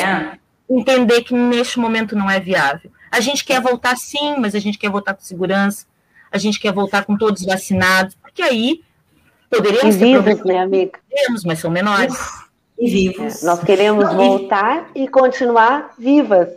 entender que neste momento não é viável. A gente quer voltar sim, mas a gente quer voltar com segurança, a gente quer voltar com todos vacinados, porque aí poderíamos e vivos, né, amiga? Podemos, mas são menores. E vivos. É, nós queremos Não, voltar e... e continuar vivas.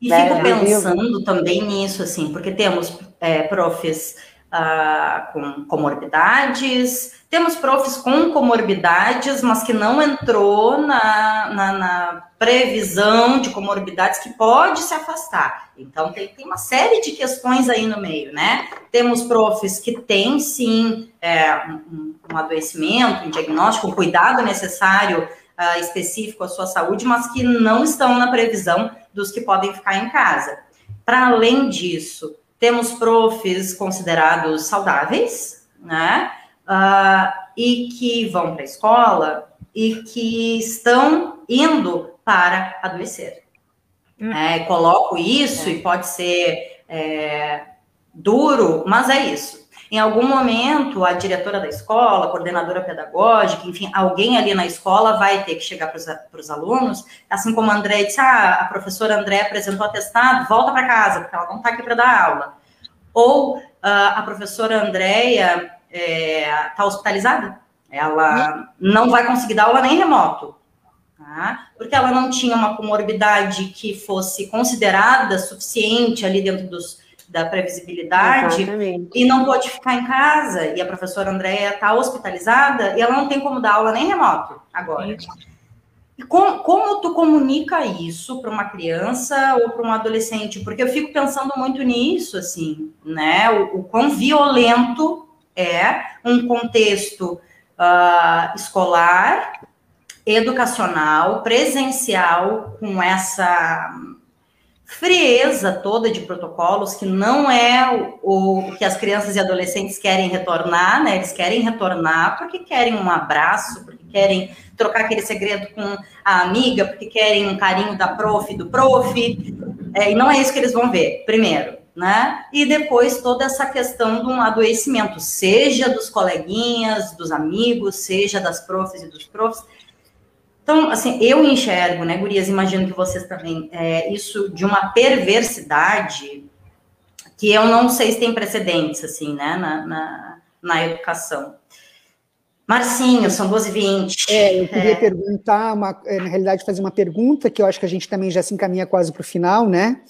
E né? fico pensando também nisso, assim, porque temos é, profs uh, com comorbidades, temos profs com comorbidades, mas que não entrou na, na, na, previsão de comorbidades que pode se afastar. Então, tem, tem, uma série de questões aí no meio, né? Temos profs que têm, sim, é, um, um, adoecimento, um diagnóstico, um cuidado necessário uh, específico à sua saúde, mas que não estão na previsão dos que podem ficar em casa. Para além disso, temos profs considerados saudáveis, né? uh, e que vão para a escola e que estão indo para adoecer. Hum. É, coloco isso é. e pode ser é, duro, mas é isso. Em algum momento, a diretora da escola, a coordenadora pedagógica, enfim, alguém ali na escola vai ter que chegar para os alunos, assim como a André disse, ah, a professora André apresentou atestado, volta para casa, porque ela não está aqui para dar aula. Ou uh, a professora Andréia está é, tá hospitalizada. Ela não vai conseguir dar aula nem remoto. tá? porque ela não tinha uma comorbidade que fosse considerada suficiente ali dentro dos, da previsibilidade Exatamente. e não pôde ficar em casa. E a professora Andréia está hospitalizada e ela não tem como dar aula nem remoto agora. E como, como tu comunica isso para uma criança ou para um adolescente? Porque eu fico pensando muito nisso, assim, né? O, o quão violento é um contexto uh, escolar, educacional, presencial, com essa frieza toda de protocolos, que não é o, o, que as crianças e adolescentes querem retornar, né? Eles querem retornar porque querem um abraço, porque querem trocar aquele segredo com a amiga, porque querem um carinho da prof, do prof, é, e não é isso que eles vão ver, primeiro, né? E depois toda essa questão de um adoecimento, seja dos coleguinhas, dos amigos, seja das profs e dos profs, então, assim, eu enxergo, né, gurias, imagino que vocês também, é, isso de uma perversidade que eu não sei se tem precedentes, assim, né, na, na, na educação. Marcinho, são 12h20. É, eu queria é. perguntar, uma, é, na realidade, fazer uma pergunta, que eu acho que a gente também já se encaminha quase para o final, né?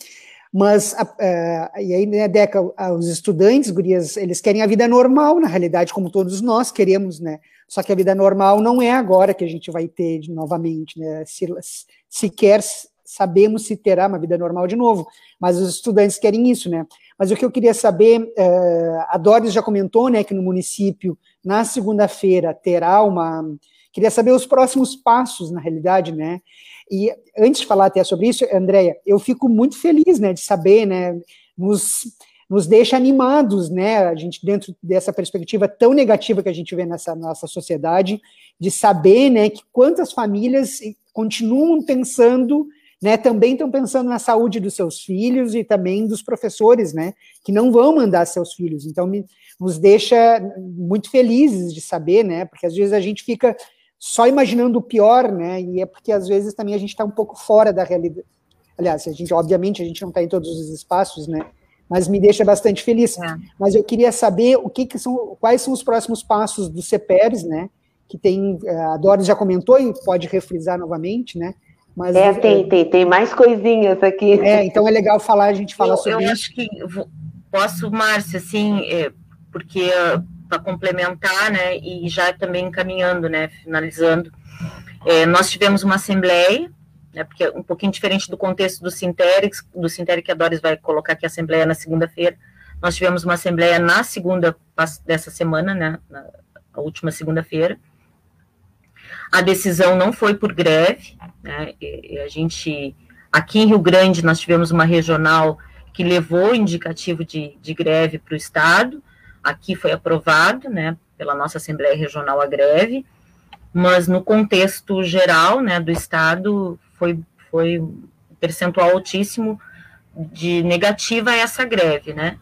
Mas, a, e aí, né, Deca, os estudantes, gurias, eles querem a vida normal, na realidade, como todos nós queremos, né? Só que a vida normal não é agora que a gente vai ter novamente, né? Se, sequer sabemos se terá uma vida normal de novo, mas os estudantes querem isso, né? Mas o que eu queria saber, uh, a Doris já comentou, né, que no município, na segunda-feira, terá uma. Queria saber os próximos passos, na realidade, né? E antes de falar até sobre isso, Andréia, eu fico muito feliz, né, de saber, né, nos nos deixa animados, né? A gente dentro dessa perspectiva tão negativa que a gente vê nessa nossa sociedade, de saber, né, que quantas famílias continuam pensando, né, também estão pensando na saúde dos seus filhos e também dos professores, né, que não vão mandar seus filhos. Então me, nos deixa muito felizes de saber, né? Porque às vezes a gente fica só imaginando o pior, né? E é porque às vezes também a gente está um pouco fora da realidade. Aliás, a gente, obviamente, a gente não está em todos os espaços, né? mas me deixa bastante feliz. É. Mas eu queria saber o que, que, são, quais são os próximos passos do CEPERS, né? Que tem, é, a Doris já comentou e pode refrisar novamente, né? Mas, é, tem, é, tem, tem mais coisinhas aqui. É, então é legal falar, a gente falar eu, sobre eu isso. Eu acho que posso, Márcia, assim, é, porque para complementar, né, e já também encaminhando, né, finalizando, é, nós tivemos uma assembleia né, porque é um pouquinho diferente do contexto do Sinterix, do Sinterix que a Doris vai colocar aqui a assembleia na segunda-feira. Nós tivemos uma assembleia na segunda dessa semana, né, na última segunda-feira. A decisão não foi por greve, né, e, e a gente, aqui em Rio Grande, nós tivemos uma regional que levou o indicativo de, de greve para o Estado, aqui foi aprovado, né, pela nossa Assembleia Regional a greve, mas no contexto geral, né, do Estado, foi, foi um percentual altíssimo de negativa a essa greve, né?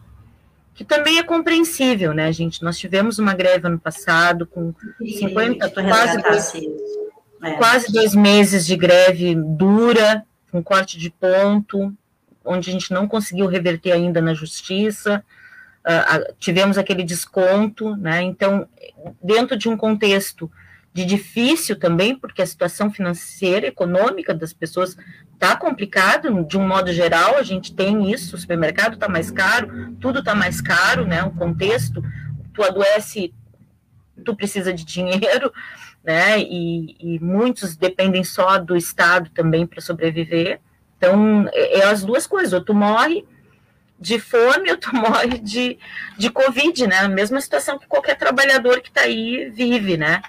Que também é compreensível, né, gente? Nós tivemos uma greve ano passado com 50, quase dois, é. quase dois meses de greve dura, com corte de ponto, onde a gente não conseguiu reverter ainda na justiça, uh, tivemos aquele desconto, né? Então, dentro de um contexto de difícil também, porque a situação financeira, econômica das pessoas está complicada, de um modo geral, a gente tem isso, o supermercado está mais caro, tudo está mais caro, né, o contexto, tu adoece, tu precisa de dinheiro, [laughs] né, e, e muitos dependem só do Estado também para sobreviver, então, é, é, as duas coisas, ou tu morre de fome ou tu [laughs] morre de, de Covid, né, a mesma situação que qualquer trabalhador que está aí vive, né,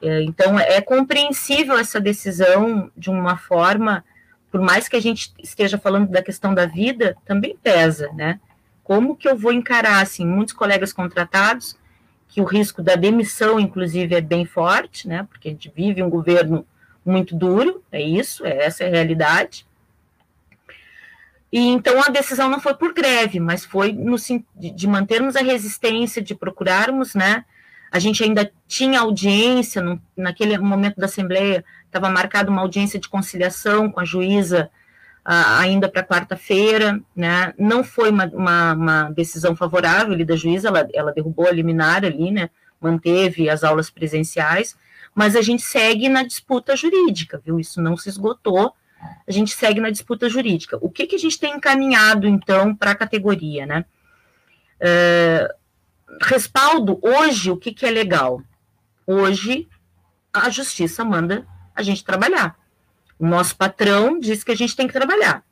é, então, é compreensível essa decisão de uma forma, por mais que a gente esteja falando da questão da vida, também pesa, né? Como que eu vou encarar, assim, muitos colegas contratados, que o risco da demissão, inclusive, é bem forte, né? Porque a gente vive um governo muito duro, é isso, é essa é a realidade. E então a decisão não foi por greve, mas foi no, de mantermos a resistência, de procurarmos, né? A gente ainda tinha audiência, no, naquele momento da Assembleia, estava marcada uma audiência de conciliação com a juíza uh, ainda para quarta-feira, né? Não foi uma, uma, uma, decisão favorável ali da juíza, ela, ela derrubou a liminar ali, né? Manteve as aulas presenciais, mas a gente segue na disputa jurídica, viu? Isso não se esgotou, a gente segue na disputa jurídica. O que, que a gente tem encaminhado, então, para a categoria, né? Uh, respaldo, hoje, o que, que é legal? Hoje, a justiça manda a gente trabalhar. O nosso patrão diz que a gente tem que trabalhar.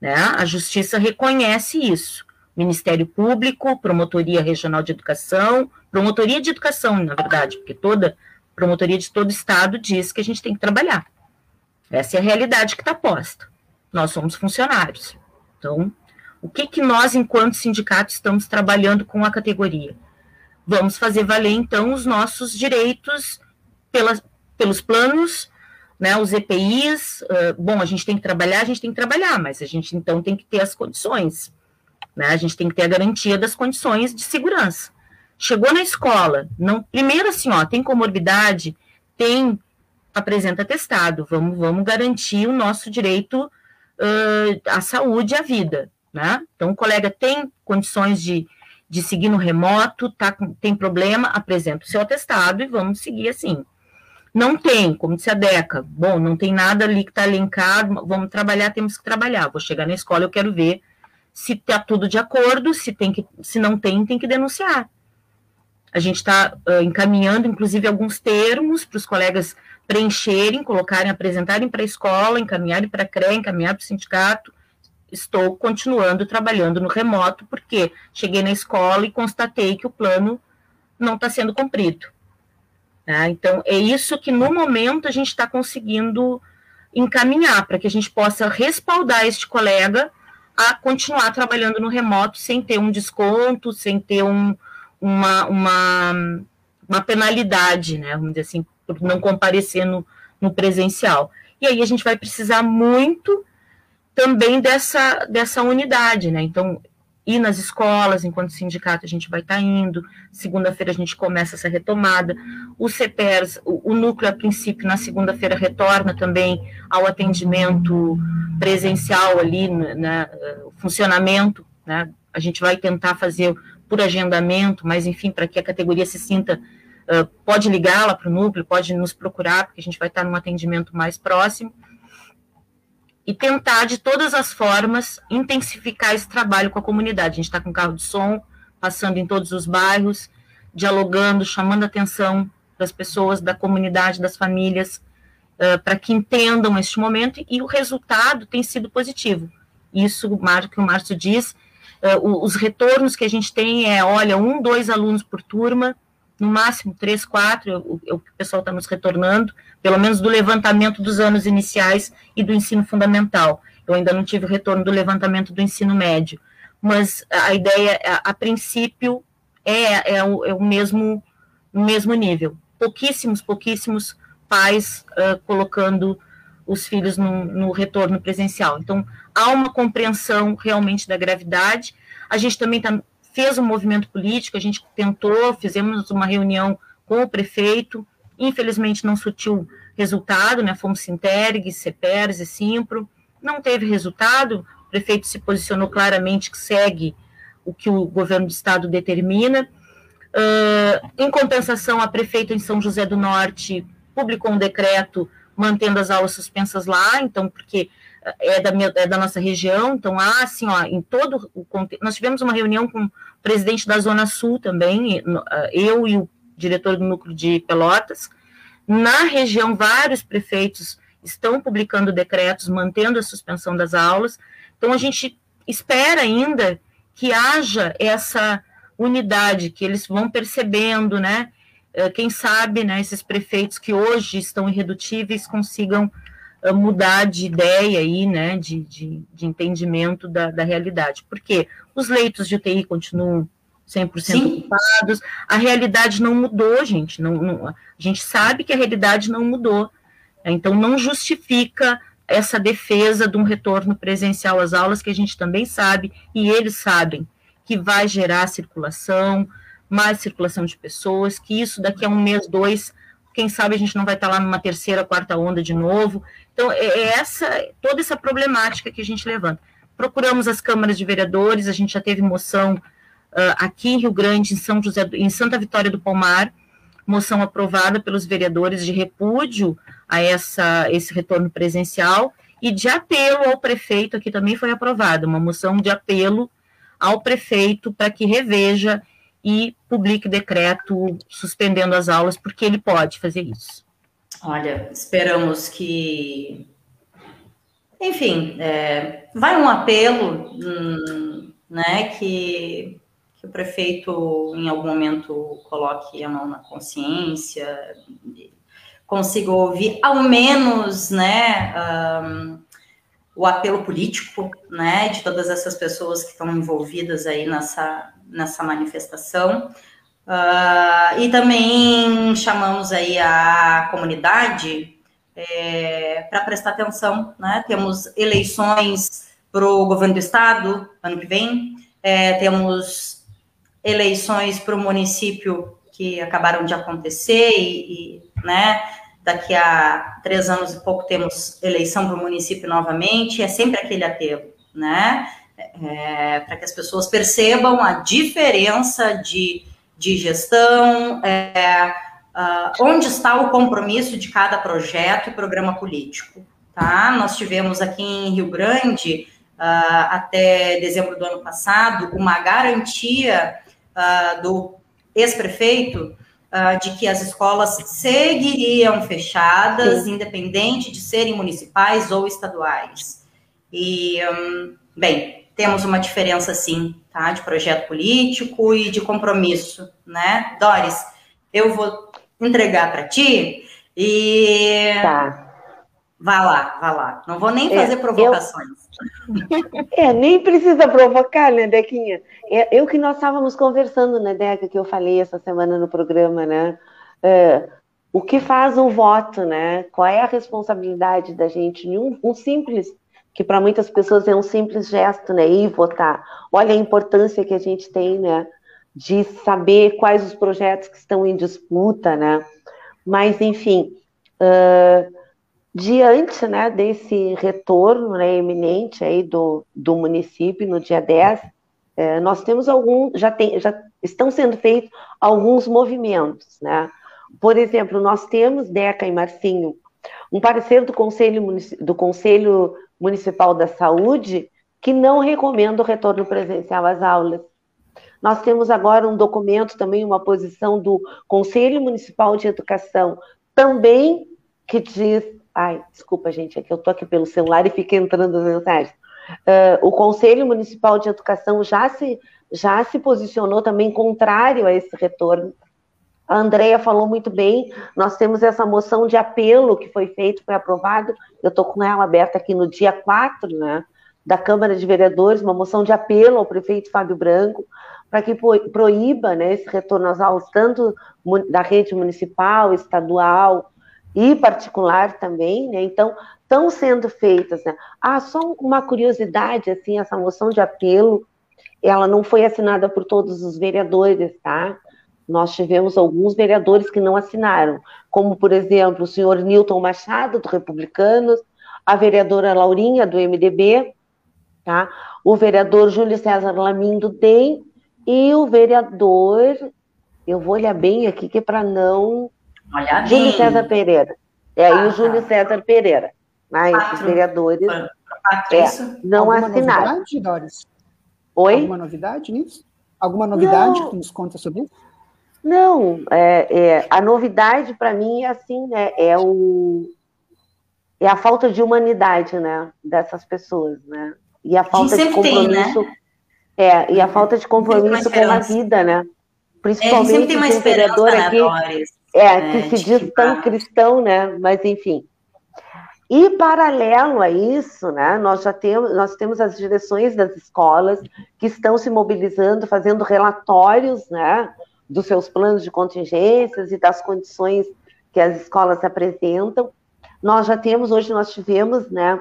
Né? A justiça reconhece isso. Ministério Público, Promotoria Regional de Educação, Promotoria de Educação, na verdade, porque toda promotoria de todo estado diz que a gente tem que trabalhar. Essa é a realidade que está posta. Nós somos funcionários. Então, o que, que nós, enquanto sindicato, estamos trabalhando com a categoria? Vamos fazer valer, então, os nossos direitos pelos planos, né, os EPIs. Uh, bom, a gente tem que trabalhar, a gente tem que trabalhar, mas a gente, então, tem que ter as condições né? A gente tem que ter a garantia das condições de segurança. Chegou na escola, não, primeiro assim, ó, tem comorbidade, tem apresenta atestado, vamos, vamos garantir o nosso direito uh, à saúde e à vida, né? Então, o colega tem condições de, de seguir no remoto, tá, tem problema, apresenta o seu atestado e vamos seguir assim. Não tem, como disse a Deca, bom, não tem nada ali que está linkado, vamos trabalhar, temos que trabalhar. Vou chegar na escola, eu quero ver se está tudo de acordo, se, tem que, se não tem, tem que denunciar. A gente está uh, encaminhando, inclusive, alguns termos para os colegas preencherem, colocarem, apresentarem para a escola, encaminharem para a CRE, encaminhar para o sindicato. Estou continuando trabalhando no remoto, porque cheguei na escola e constatei que o plano não está sendo cumprido. Tá? Então, é isso que, no momento, a gente está conseguindo encaminhar, para que a gente possa respaldar este colega a continuar trabalhando no remoto sem ter um desconto, sem ter um, uma, uma, uma penalidade, né? Vamos dizer assim, por não comparecer no, no presencial. E aí a gente vai precisar muito também dessa, dessa unidade, né? Então, ir nas escolas, enquanto sindicato a gente vai estar tá indo, segunda-feira a gente começa essa retomada, o CEPERS, o, o núcleo a princípio na segunda-feira retorna também ao atendimento presencial ali, né, né, funcionamento, né, a gente vai tentar fazer por agendamento, mas enfim, para que a categoria se sinta, pode ligar lá para o núcleo, pode nos procurar, porque a gente vai estar num atendimento mais próximo, e tentar, de todas as formas, intensificar esse trabalho com a comunidade. A gente está com carro de som, passando em todos os bairros, dialogando, chamando a atenção das pessoas, da comunidade, das famílias, uh, para que entendam este momento, e o resultado tem sido positivo. Isso, o que o Márcio diz, uh, os retornos que a gente tem é, olha, um, dois alunos por turma, no máximo três, quatro, é o, o pessoal está nos retornando, pelo menos do levantamento dos anos iniciais e do ensino fundamental. Eu ainda não tive o retorno do levantamento do ensino médio, mas a ideia, a, a princípio, é, é, o, é o mesmo, o mesmo nível. Pouquíssimos, pouquíssimos pais uh, colocando os filhos no, no, retorno presencial. Então, há uma compreensão realmente da gravidade. A gente também tá, fez um movimento político, a gente tentou, fizemos uma reunião com o prefeito, infelizmente não surtiu resultado, né, fomos Sinterg, CEPERS e Simpro, não teve resultado, o prefeito se posicionou claramente que segue o que o governo do estado determina, uh, em compensação, a prefeita em São José do Norte publicou um decreto mantendo as aulas suspensas lá, então, porque é da, minha, é da nossa região, então há, assim, ó, em todo o nós tivemos uma reunião com presidente da Zona Sul também, eu e o diretor do núcleo de Pelotas, na região, vários prefeitos estão publicando decretos mantendo a suspensão das aulas, então a gente espera ainda que haja essa unidade, que eles vão percebendo, né, eh, quem sabe, né, esses prefeitos que hoje estão irredutíveis consigam mudar de ideia aí, né, de, de, de entendimento da, da realidade. Porque os leitos de UTI continuam 100% Sim. ocupados, a realidade não mudou, gente, não, não, a gente sabe que a realidade não mudou, então não justifica essa defesa de um retorno presencial às aulas, que a gente também sabe, e eles sabem, que vai gerar circulação, mais circulação de pessoas, que isso daqui a um mês, dois, quem sabe a gente não vai estar lá numa terceira, quarta onda de novo. Então, é, é essa, toda essa problemática que a gente levanta. Procuramos as câmaras de vereadores, a gente já teve moção uh, aqui em Rio Grande, em São José, em Santa Vitória do Palmar, moção aprovada pelos vereadores de repúdio a essa, esse retorno presencial e de apelo ao prefeito, aqui também foi aprovada, uma moção de apelo ao prefeito para que reveja e publique decreto suspendendo as aulas, porque ele pode fazer isso. Olha, esperamos que. Enfim, é, vai um apelo, hum, né, que, que o prefeito em algum momento coloque a mão na consciência, consiga ouvir ao menos, né, um, o apelo político, né, de todas essas pessoas que estão envolvidas aí nessa, nessa manifestação. Uh, e também chamamos aí a comunidade é, para prestar atenção, né? Temos eleições para o governo do estado ano que vem, é, temos eleições para o município que acabaram de acontecer e, e né? Daqui a três anos e pouco temos eleição para o município novamente, é sempre aquele apelo, né? É, para que as pessoas percebam a diferença de de gestão, é, uh, onde está o compromisso de cada projeto e programa político. Tá? Nós tivemos aqui em Rio Grande, uh, até dezembro do ano passado, uma garantia uh, do ex-prefeito de que as escolas seguiriam fechadas, Sim. independente de serem municipais ou estaduais. E, um, bem, temos uma diferença, sim, tá? De projeto político e de compromisso, né? Doris, eu vou entregar para ti e. Tá. Vá lá, vá lá. Não vou nem é, fazer é, provocações. Eu... [laughs] É, nem precisa provocar, né, Dequinha? É, eu que nós estávamos conversando, né, Deca, que eu falei essa semana no programa, né? É, o que faz um voto, né? Qual é a responsabilidade da gente? Um, um simples que para muitas pessoas é um simples gesto, né? Ir votar. Olha a importância que a gente tem, né? De saber quais os projetos que estão em disputa, né? Mas, enfim, uh, diante né, desse retorno né, eminente aí do, do município no dia 10, uh, nós temos algum, já, tem, já estão sendo feitos alguns movimentos, né? Por exemplo, nós temos, Deca e Marcinho, um parecer do Conselho, do Conselho Municipal da Saúde que não recomenda o retorno presencial às aulas. Nós temos agora um documento, também uma posição do Conselho Municipal de Educação, também que diz. Ai, desculpa, gente, é que eu estou aqui pelo celular e fica entrando as mensagens. Uh, o Conselho Municipal de Educação já se, já se posicionou também contrário a esse retorno. A Andrea falou muito bem, nós temos essa moção de apelo que foi feito, foi aprovado, eu estou com ela aberta aqui no dia 4, né, da Câmara de Vereadores, uma moção de apelo ao prefeito Fábio Branco, para que proíba né, esse retorno às aulas, tanto da rede municipal, estadual e particular também, né, então, estão sendo feitas, né, ah, só uma curiosidade, assim, essa moção de apelo, ela não foi assinada por todos os vereadores, tá, nós tivemos alguns vereadores que não assinaram, como, por exemplo, o senhor Newton Machado, do Republicanos, a vereadora Laurinha, do MDB, tá? o vereador Júlio César Lamin, do e o vereador, eu vou olhar bem aqui, que é para não... Olha Júlio bem. César Pereira. É, ah, e o Júlio. César Pereira. Né? Esses vereadores é, não Alguma assinaram. Novidade, Doris? Oi? Alguma novidade nisso? Alguma novidade não. que nos conta sobre isso? Não, é, é a novidade para mim é assim, né? É o é a falta de humanidade, né? Dessas pessoas, né? E a falta de compromisso. Tem, né? É, e a falta de compromisso com a vida, né? Principalmente é, o vereador aqui, é, que é, se diz tão cristão, né? Mas enfim. E paralelo a isso, né, nós já temos, nós temos as direções das escolas que estão se mobilizando, fazendo relatórios, né, dos seus planos de contingências e das condições que as escolas apresentam. Nós já temos, hoje nós tivemos, né,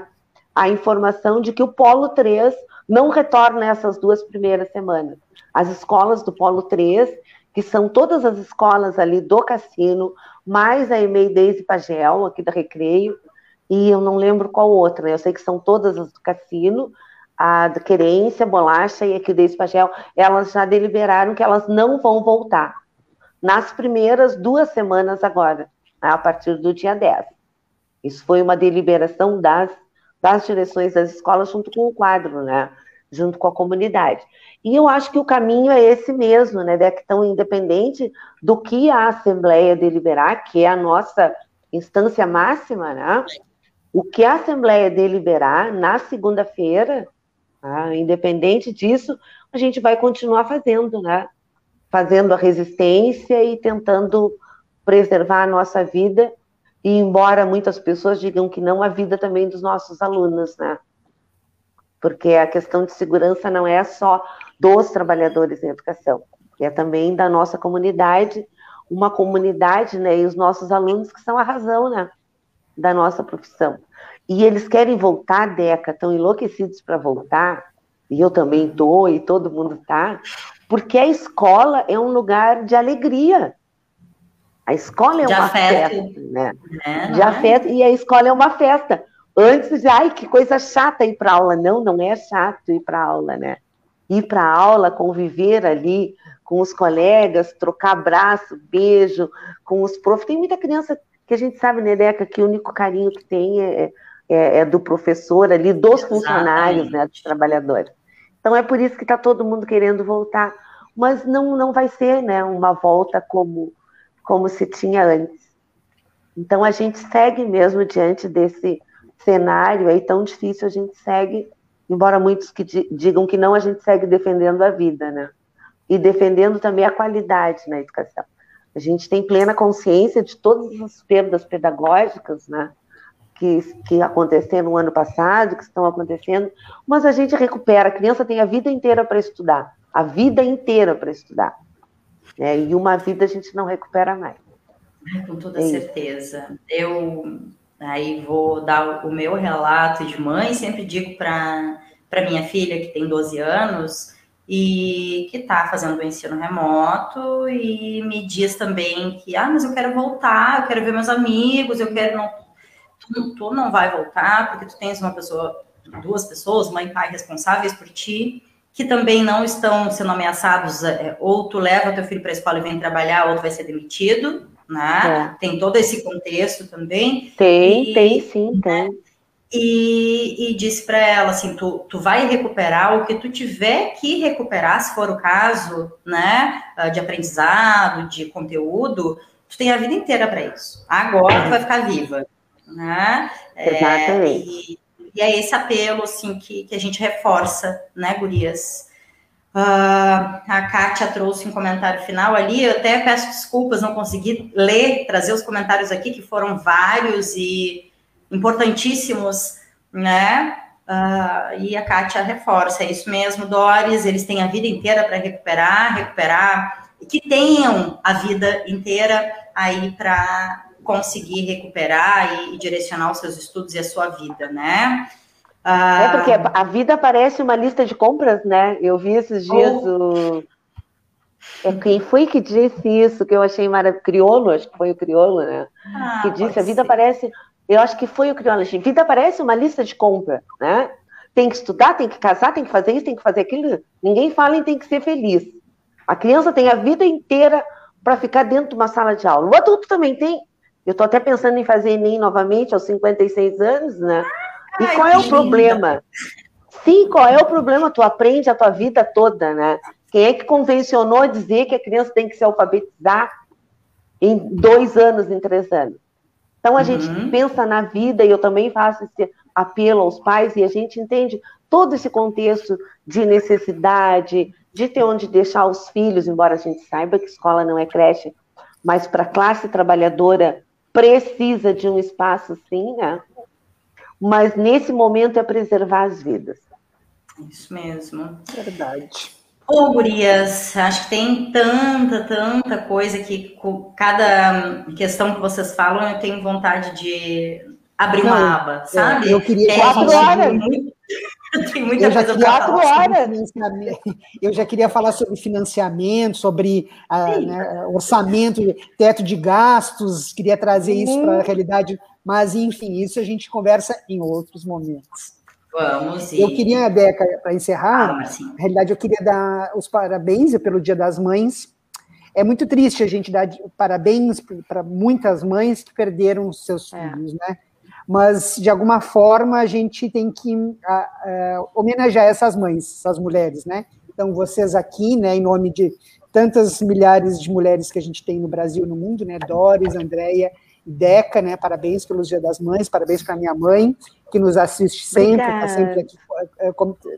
a informação de que o Polo 3 não retorna essas duas primeiras semanas. As escolas do Polo 3, que são todas as escolas ali do Cassino, mais a EMEI Deise Pagel, aqui da Recreio, e eu não lembro qual outra, eu sei que são todas as do Cassino, a Querência, Bolacha e a Equidez Pagel, elas já deliberaram que elas não vão voltar. nas primeiras duas semanas agora, a partir do dia 10. Isso foi uma deliberação das, das direções das escolas junto com o quadro, né? Junto com a comunidade. E eu acho que o caminho é esse mesmo, né, de que tão independente do que a Assembleia deliberar, que é a nossa instância máxima, né? O que a Assembleia deliberar na segunda-feira, tá? independente disso, a gente vai continuar fazendo, né? Fazendo a resistência e tentando preservar a nossa vida. E embora muitas pessoas digam que não, a vida também dos nossos alunos, né? Porque a questão de segurança não é só dos trabalhadores em educação, é também da nossa comunidade, uma comunidade, né, e os nossos alunos que são a razão, né, da nossa profissão. E eles querem voltar, Deca, estão enlouquecidos para voltar, e eu também estou, e todo mundo está, porque a escola é um lugar de alegria. A escola é de uma afeto. festa, né? É, de afeto, e a escola é uma festa. Antes de, ai, que coisa chata ir para aula. Não, não é chato ir para aula, né? Ir para aula, conviver ali com os colegas, trocar abraço, beijo com os profs. Tem muita criança que a gente sabe, né, Deca, que o único carinho que tem é, é, é do professor ali, dos Exatamente. funcionários, né, dos trabalhadores. Então é por isso que está todo mundo querendo voltar, mas não, não vai ser, né, uma volta como, como se tinha antes. Então a gente segue mesmo diante desse cenário aí tão difícil, a gente segue, embora muitos que digam que não, a gente segue defendendo a vida, né? E defendendo também a qualidade na educação. A gente tem plena consciência de todas as perdas pedagógicas, né? Que, que aconteceram no ano passado, que estão acontecendo, mas a gente recupera. A criança tem a vida inteira para estudar, a vida inteira para estudar. Né? E uma vida a gente não recupera mais. Com toda é certeza. Eu Aí vou dar o meu relato de mãe, sempre digo para minha filha, que tem 12 anos, e que está fazendo o ensino remoto, e me diz também que, ah, mas eu quero voltar, eu quero ver meus amigos, eu quero não. Tu, tu não vai voltar, porque tu tens uma pessoa, duas pessoas, mãe e pai responsáveis por ti, que também não estão sendo ameaçados, é, ou tu leva teu filho para a escola e vem trabalhar, ou tu vai ser demitido né? É. Tem todo esse contexto também. Tem, e, tem sim, né? tem. E, e disse para ela assim, tu, tu vai recuperar o que tu tiver que recuperar, se for o caso, né, ah, de aprendizado, de conteúdo, tu tem a vida inteira para isso. Agora tu vai ficar viva, né? É, Exatamente. É, e, e, é esse apelo, assim, que, que a gente reforça, né, gurias? Uh, a Kátia trouxe um comentário final ali. Eu até peço desculpas, não consegui ler, trazer os comentários aqui, que foram vários e importantíssimos, né? Uh, e a Kátia reforça, é isso mesmo, Doris, eles têm a vida inteira para recuperar, recuperar, e que tenham a vida inteira aí para conseguir recuperar e, e direcionar os seus estudos e a sua vida, né? Ah, é porque a vida parece uma lista de compras, né? Eu vi esses dias oh. o. É, quem foi que disse isso? Que eu achei maravilhoso. Criolo, acho que foi o Criolo, né? Ah, que disse: a vida ser. parece. Eu acho que foi o Criolo. A vida parece uma lista de compra, né? Tem que estudar, tem que casar, tem que fazer isso, tem que fazer aquilo. Ninguém fala em tem que ser feliz. A criança tem a vida inteira para ficar dentro de uma sala de aula. O adulto também tem. Eu estou até pensando em fazer Enem novamente aos 56 anos, né? E qual é o problema? Sim, qual é o problema? Tu aprende a tua vida toda, né? Quem é que convencionou dizer que a criança tem que se alfabetizar em dois anos, em três anos? Então a uhum. gente pensa na vida e eu também faço esse apelo aos pais e a gente entende todo esse contexto de necessidade, de ter onde deixar os filhos, embora a gente saiba que escola não é creche, mas para a classe trabalhadora precisa de um espaço sim, né? Mas nesse momento é preservar as vidas. Isso mesmo. Verdade. Ô, Gurias, acho que tem tanta, tanta coisa que cada questão que vocês falam eu tenho vontade de abrir Não, uma aba, sabe? Eu queria é, quatro horas. [laughs] Tem muita eu já coisa quatro horas. Eu já queria falar sobre financiamento, sobre uh, né, orçamento, teto de gastos, queria trazer isso para a realidade mas, enfim, isso a gente conversa em outros momentos. Vamos. E... Eu queria, Deca, para encerrar, ah, na realidade, eu queria dar os parabéns pelo Dia das Mães. é muito triste a gente dar parabéns para muitas mães que perderam seus é. filhos, né? Mas, de alguma forma, a gente tem que a, a, homenagear essas mães, essas mulheres, né? Então, vocês aqui, né, em nome de tantas milhares de mulheres que a gente tem no Brasil e no mundo, né? Doris, Andréia Deca, né? Parabéns pelo Dia das Mães, parabéns para minha mãe, que nos assiste sempre, está sempre aqui, é,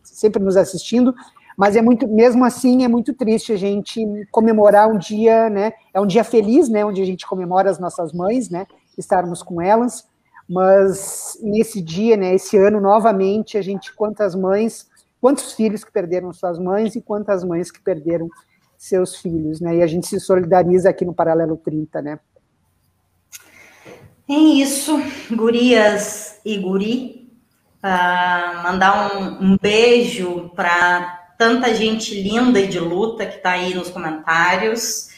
sempre nos assistindo. Mas é muito, mesmo assim, é muito triste a gente comemorar um dia, né? É um dia feliz, né? Onde a gente comemora as nossas mães, né? Estarmos com elas. Mas nesse dia, né? Esse ano, novamente, a gente, quantas mães, quantos filhos que perderam suas mães e quantas mães que perderam seus filhos, né? E a gente se solidariza aqui no Paralelo 30, né? É isso, gurias e guri. Uh, mandar um, um beijo para tanta gente linda e de luta que está aí nos comentários.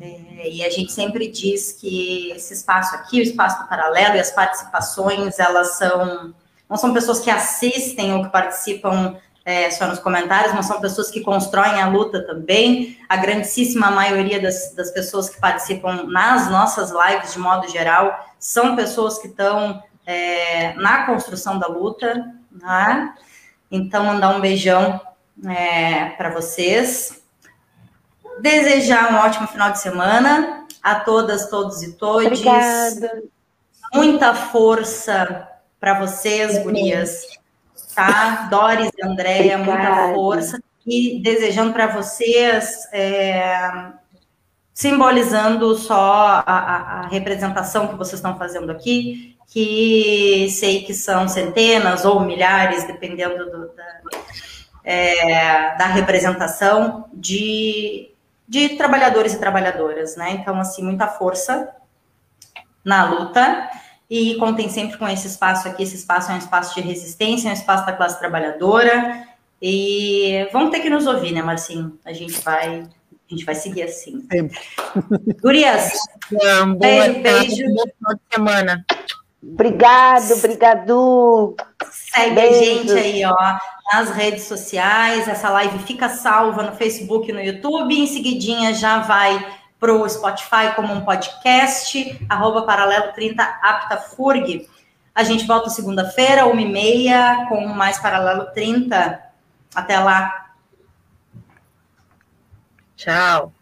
É, e a gente sempre diz que esse espaço aqui, o espaço do paralelo e as participações, elas são não são pessoas que assistem ou que participam é, só nos comentários, mas são pessoas que constroem a luta também. A grandíssima maioria das, das pessoas que participam nas nossas lives, de modo geral, são pessoas que estão é, na construção da luta. Né? Então, mandar um beijão é, para vocês. Desejar um ótimo final de semana a todas, todos e todes. Obrigada. Muita força para vocês, gurias tá? Doris e Andréia, muita força. E desejando para vocês, é, simbolizando só a, a, representação que vocês estão fazendo aqui, que sei que são centenas ou milhares, dependendo do, da, é, da representação de, de trabalhadores e trabalhadoras, né? Então, assim, muita força na luta e contem sempre com esse espaço aqui. Esse espaço é um espaço de resistência, é um espaço da classe trabalhadora. E vão ter que nos ouvir, né, Marcinho? A gente vai, a gente vai seguir assim. Sempre. Gurias, [laughs] beijo, beijo. Bom final de semana. Obrigado, obrigado. Segue beijo. a gente aí, ó, nas redes sociais. Essa live fica salva no Facebook e no YouTube. Em seguidinha já vai para o Spotify como um podcast, arroba paralelo 30 aptafurg. A gente volta segunda-feira, uma e meia, com mais Paralelo 30. Até lá. Tchau.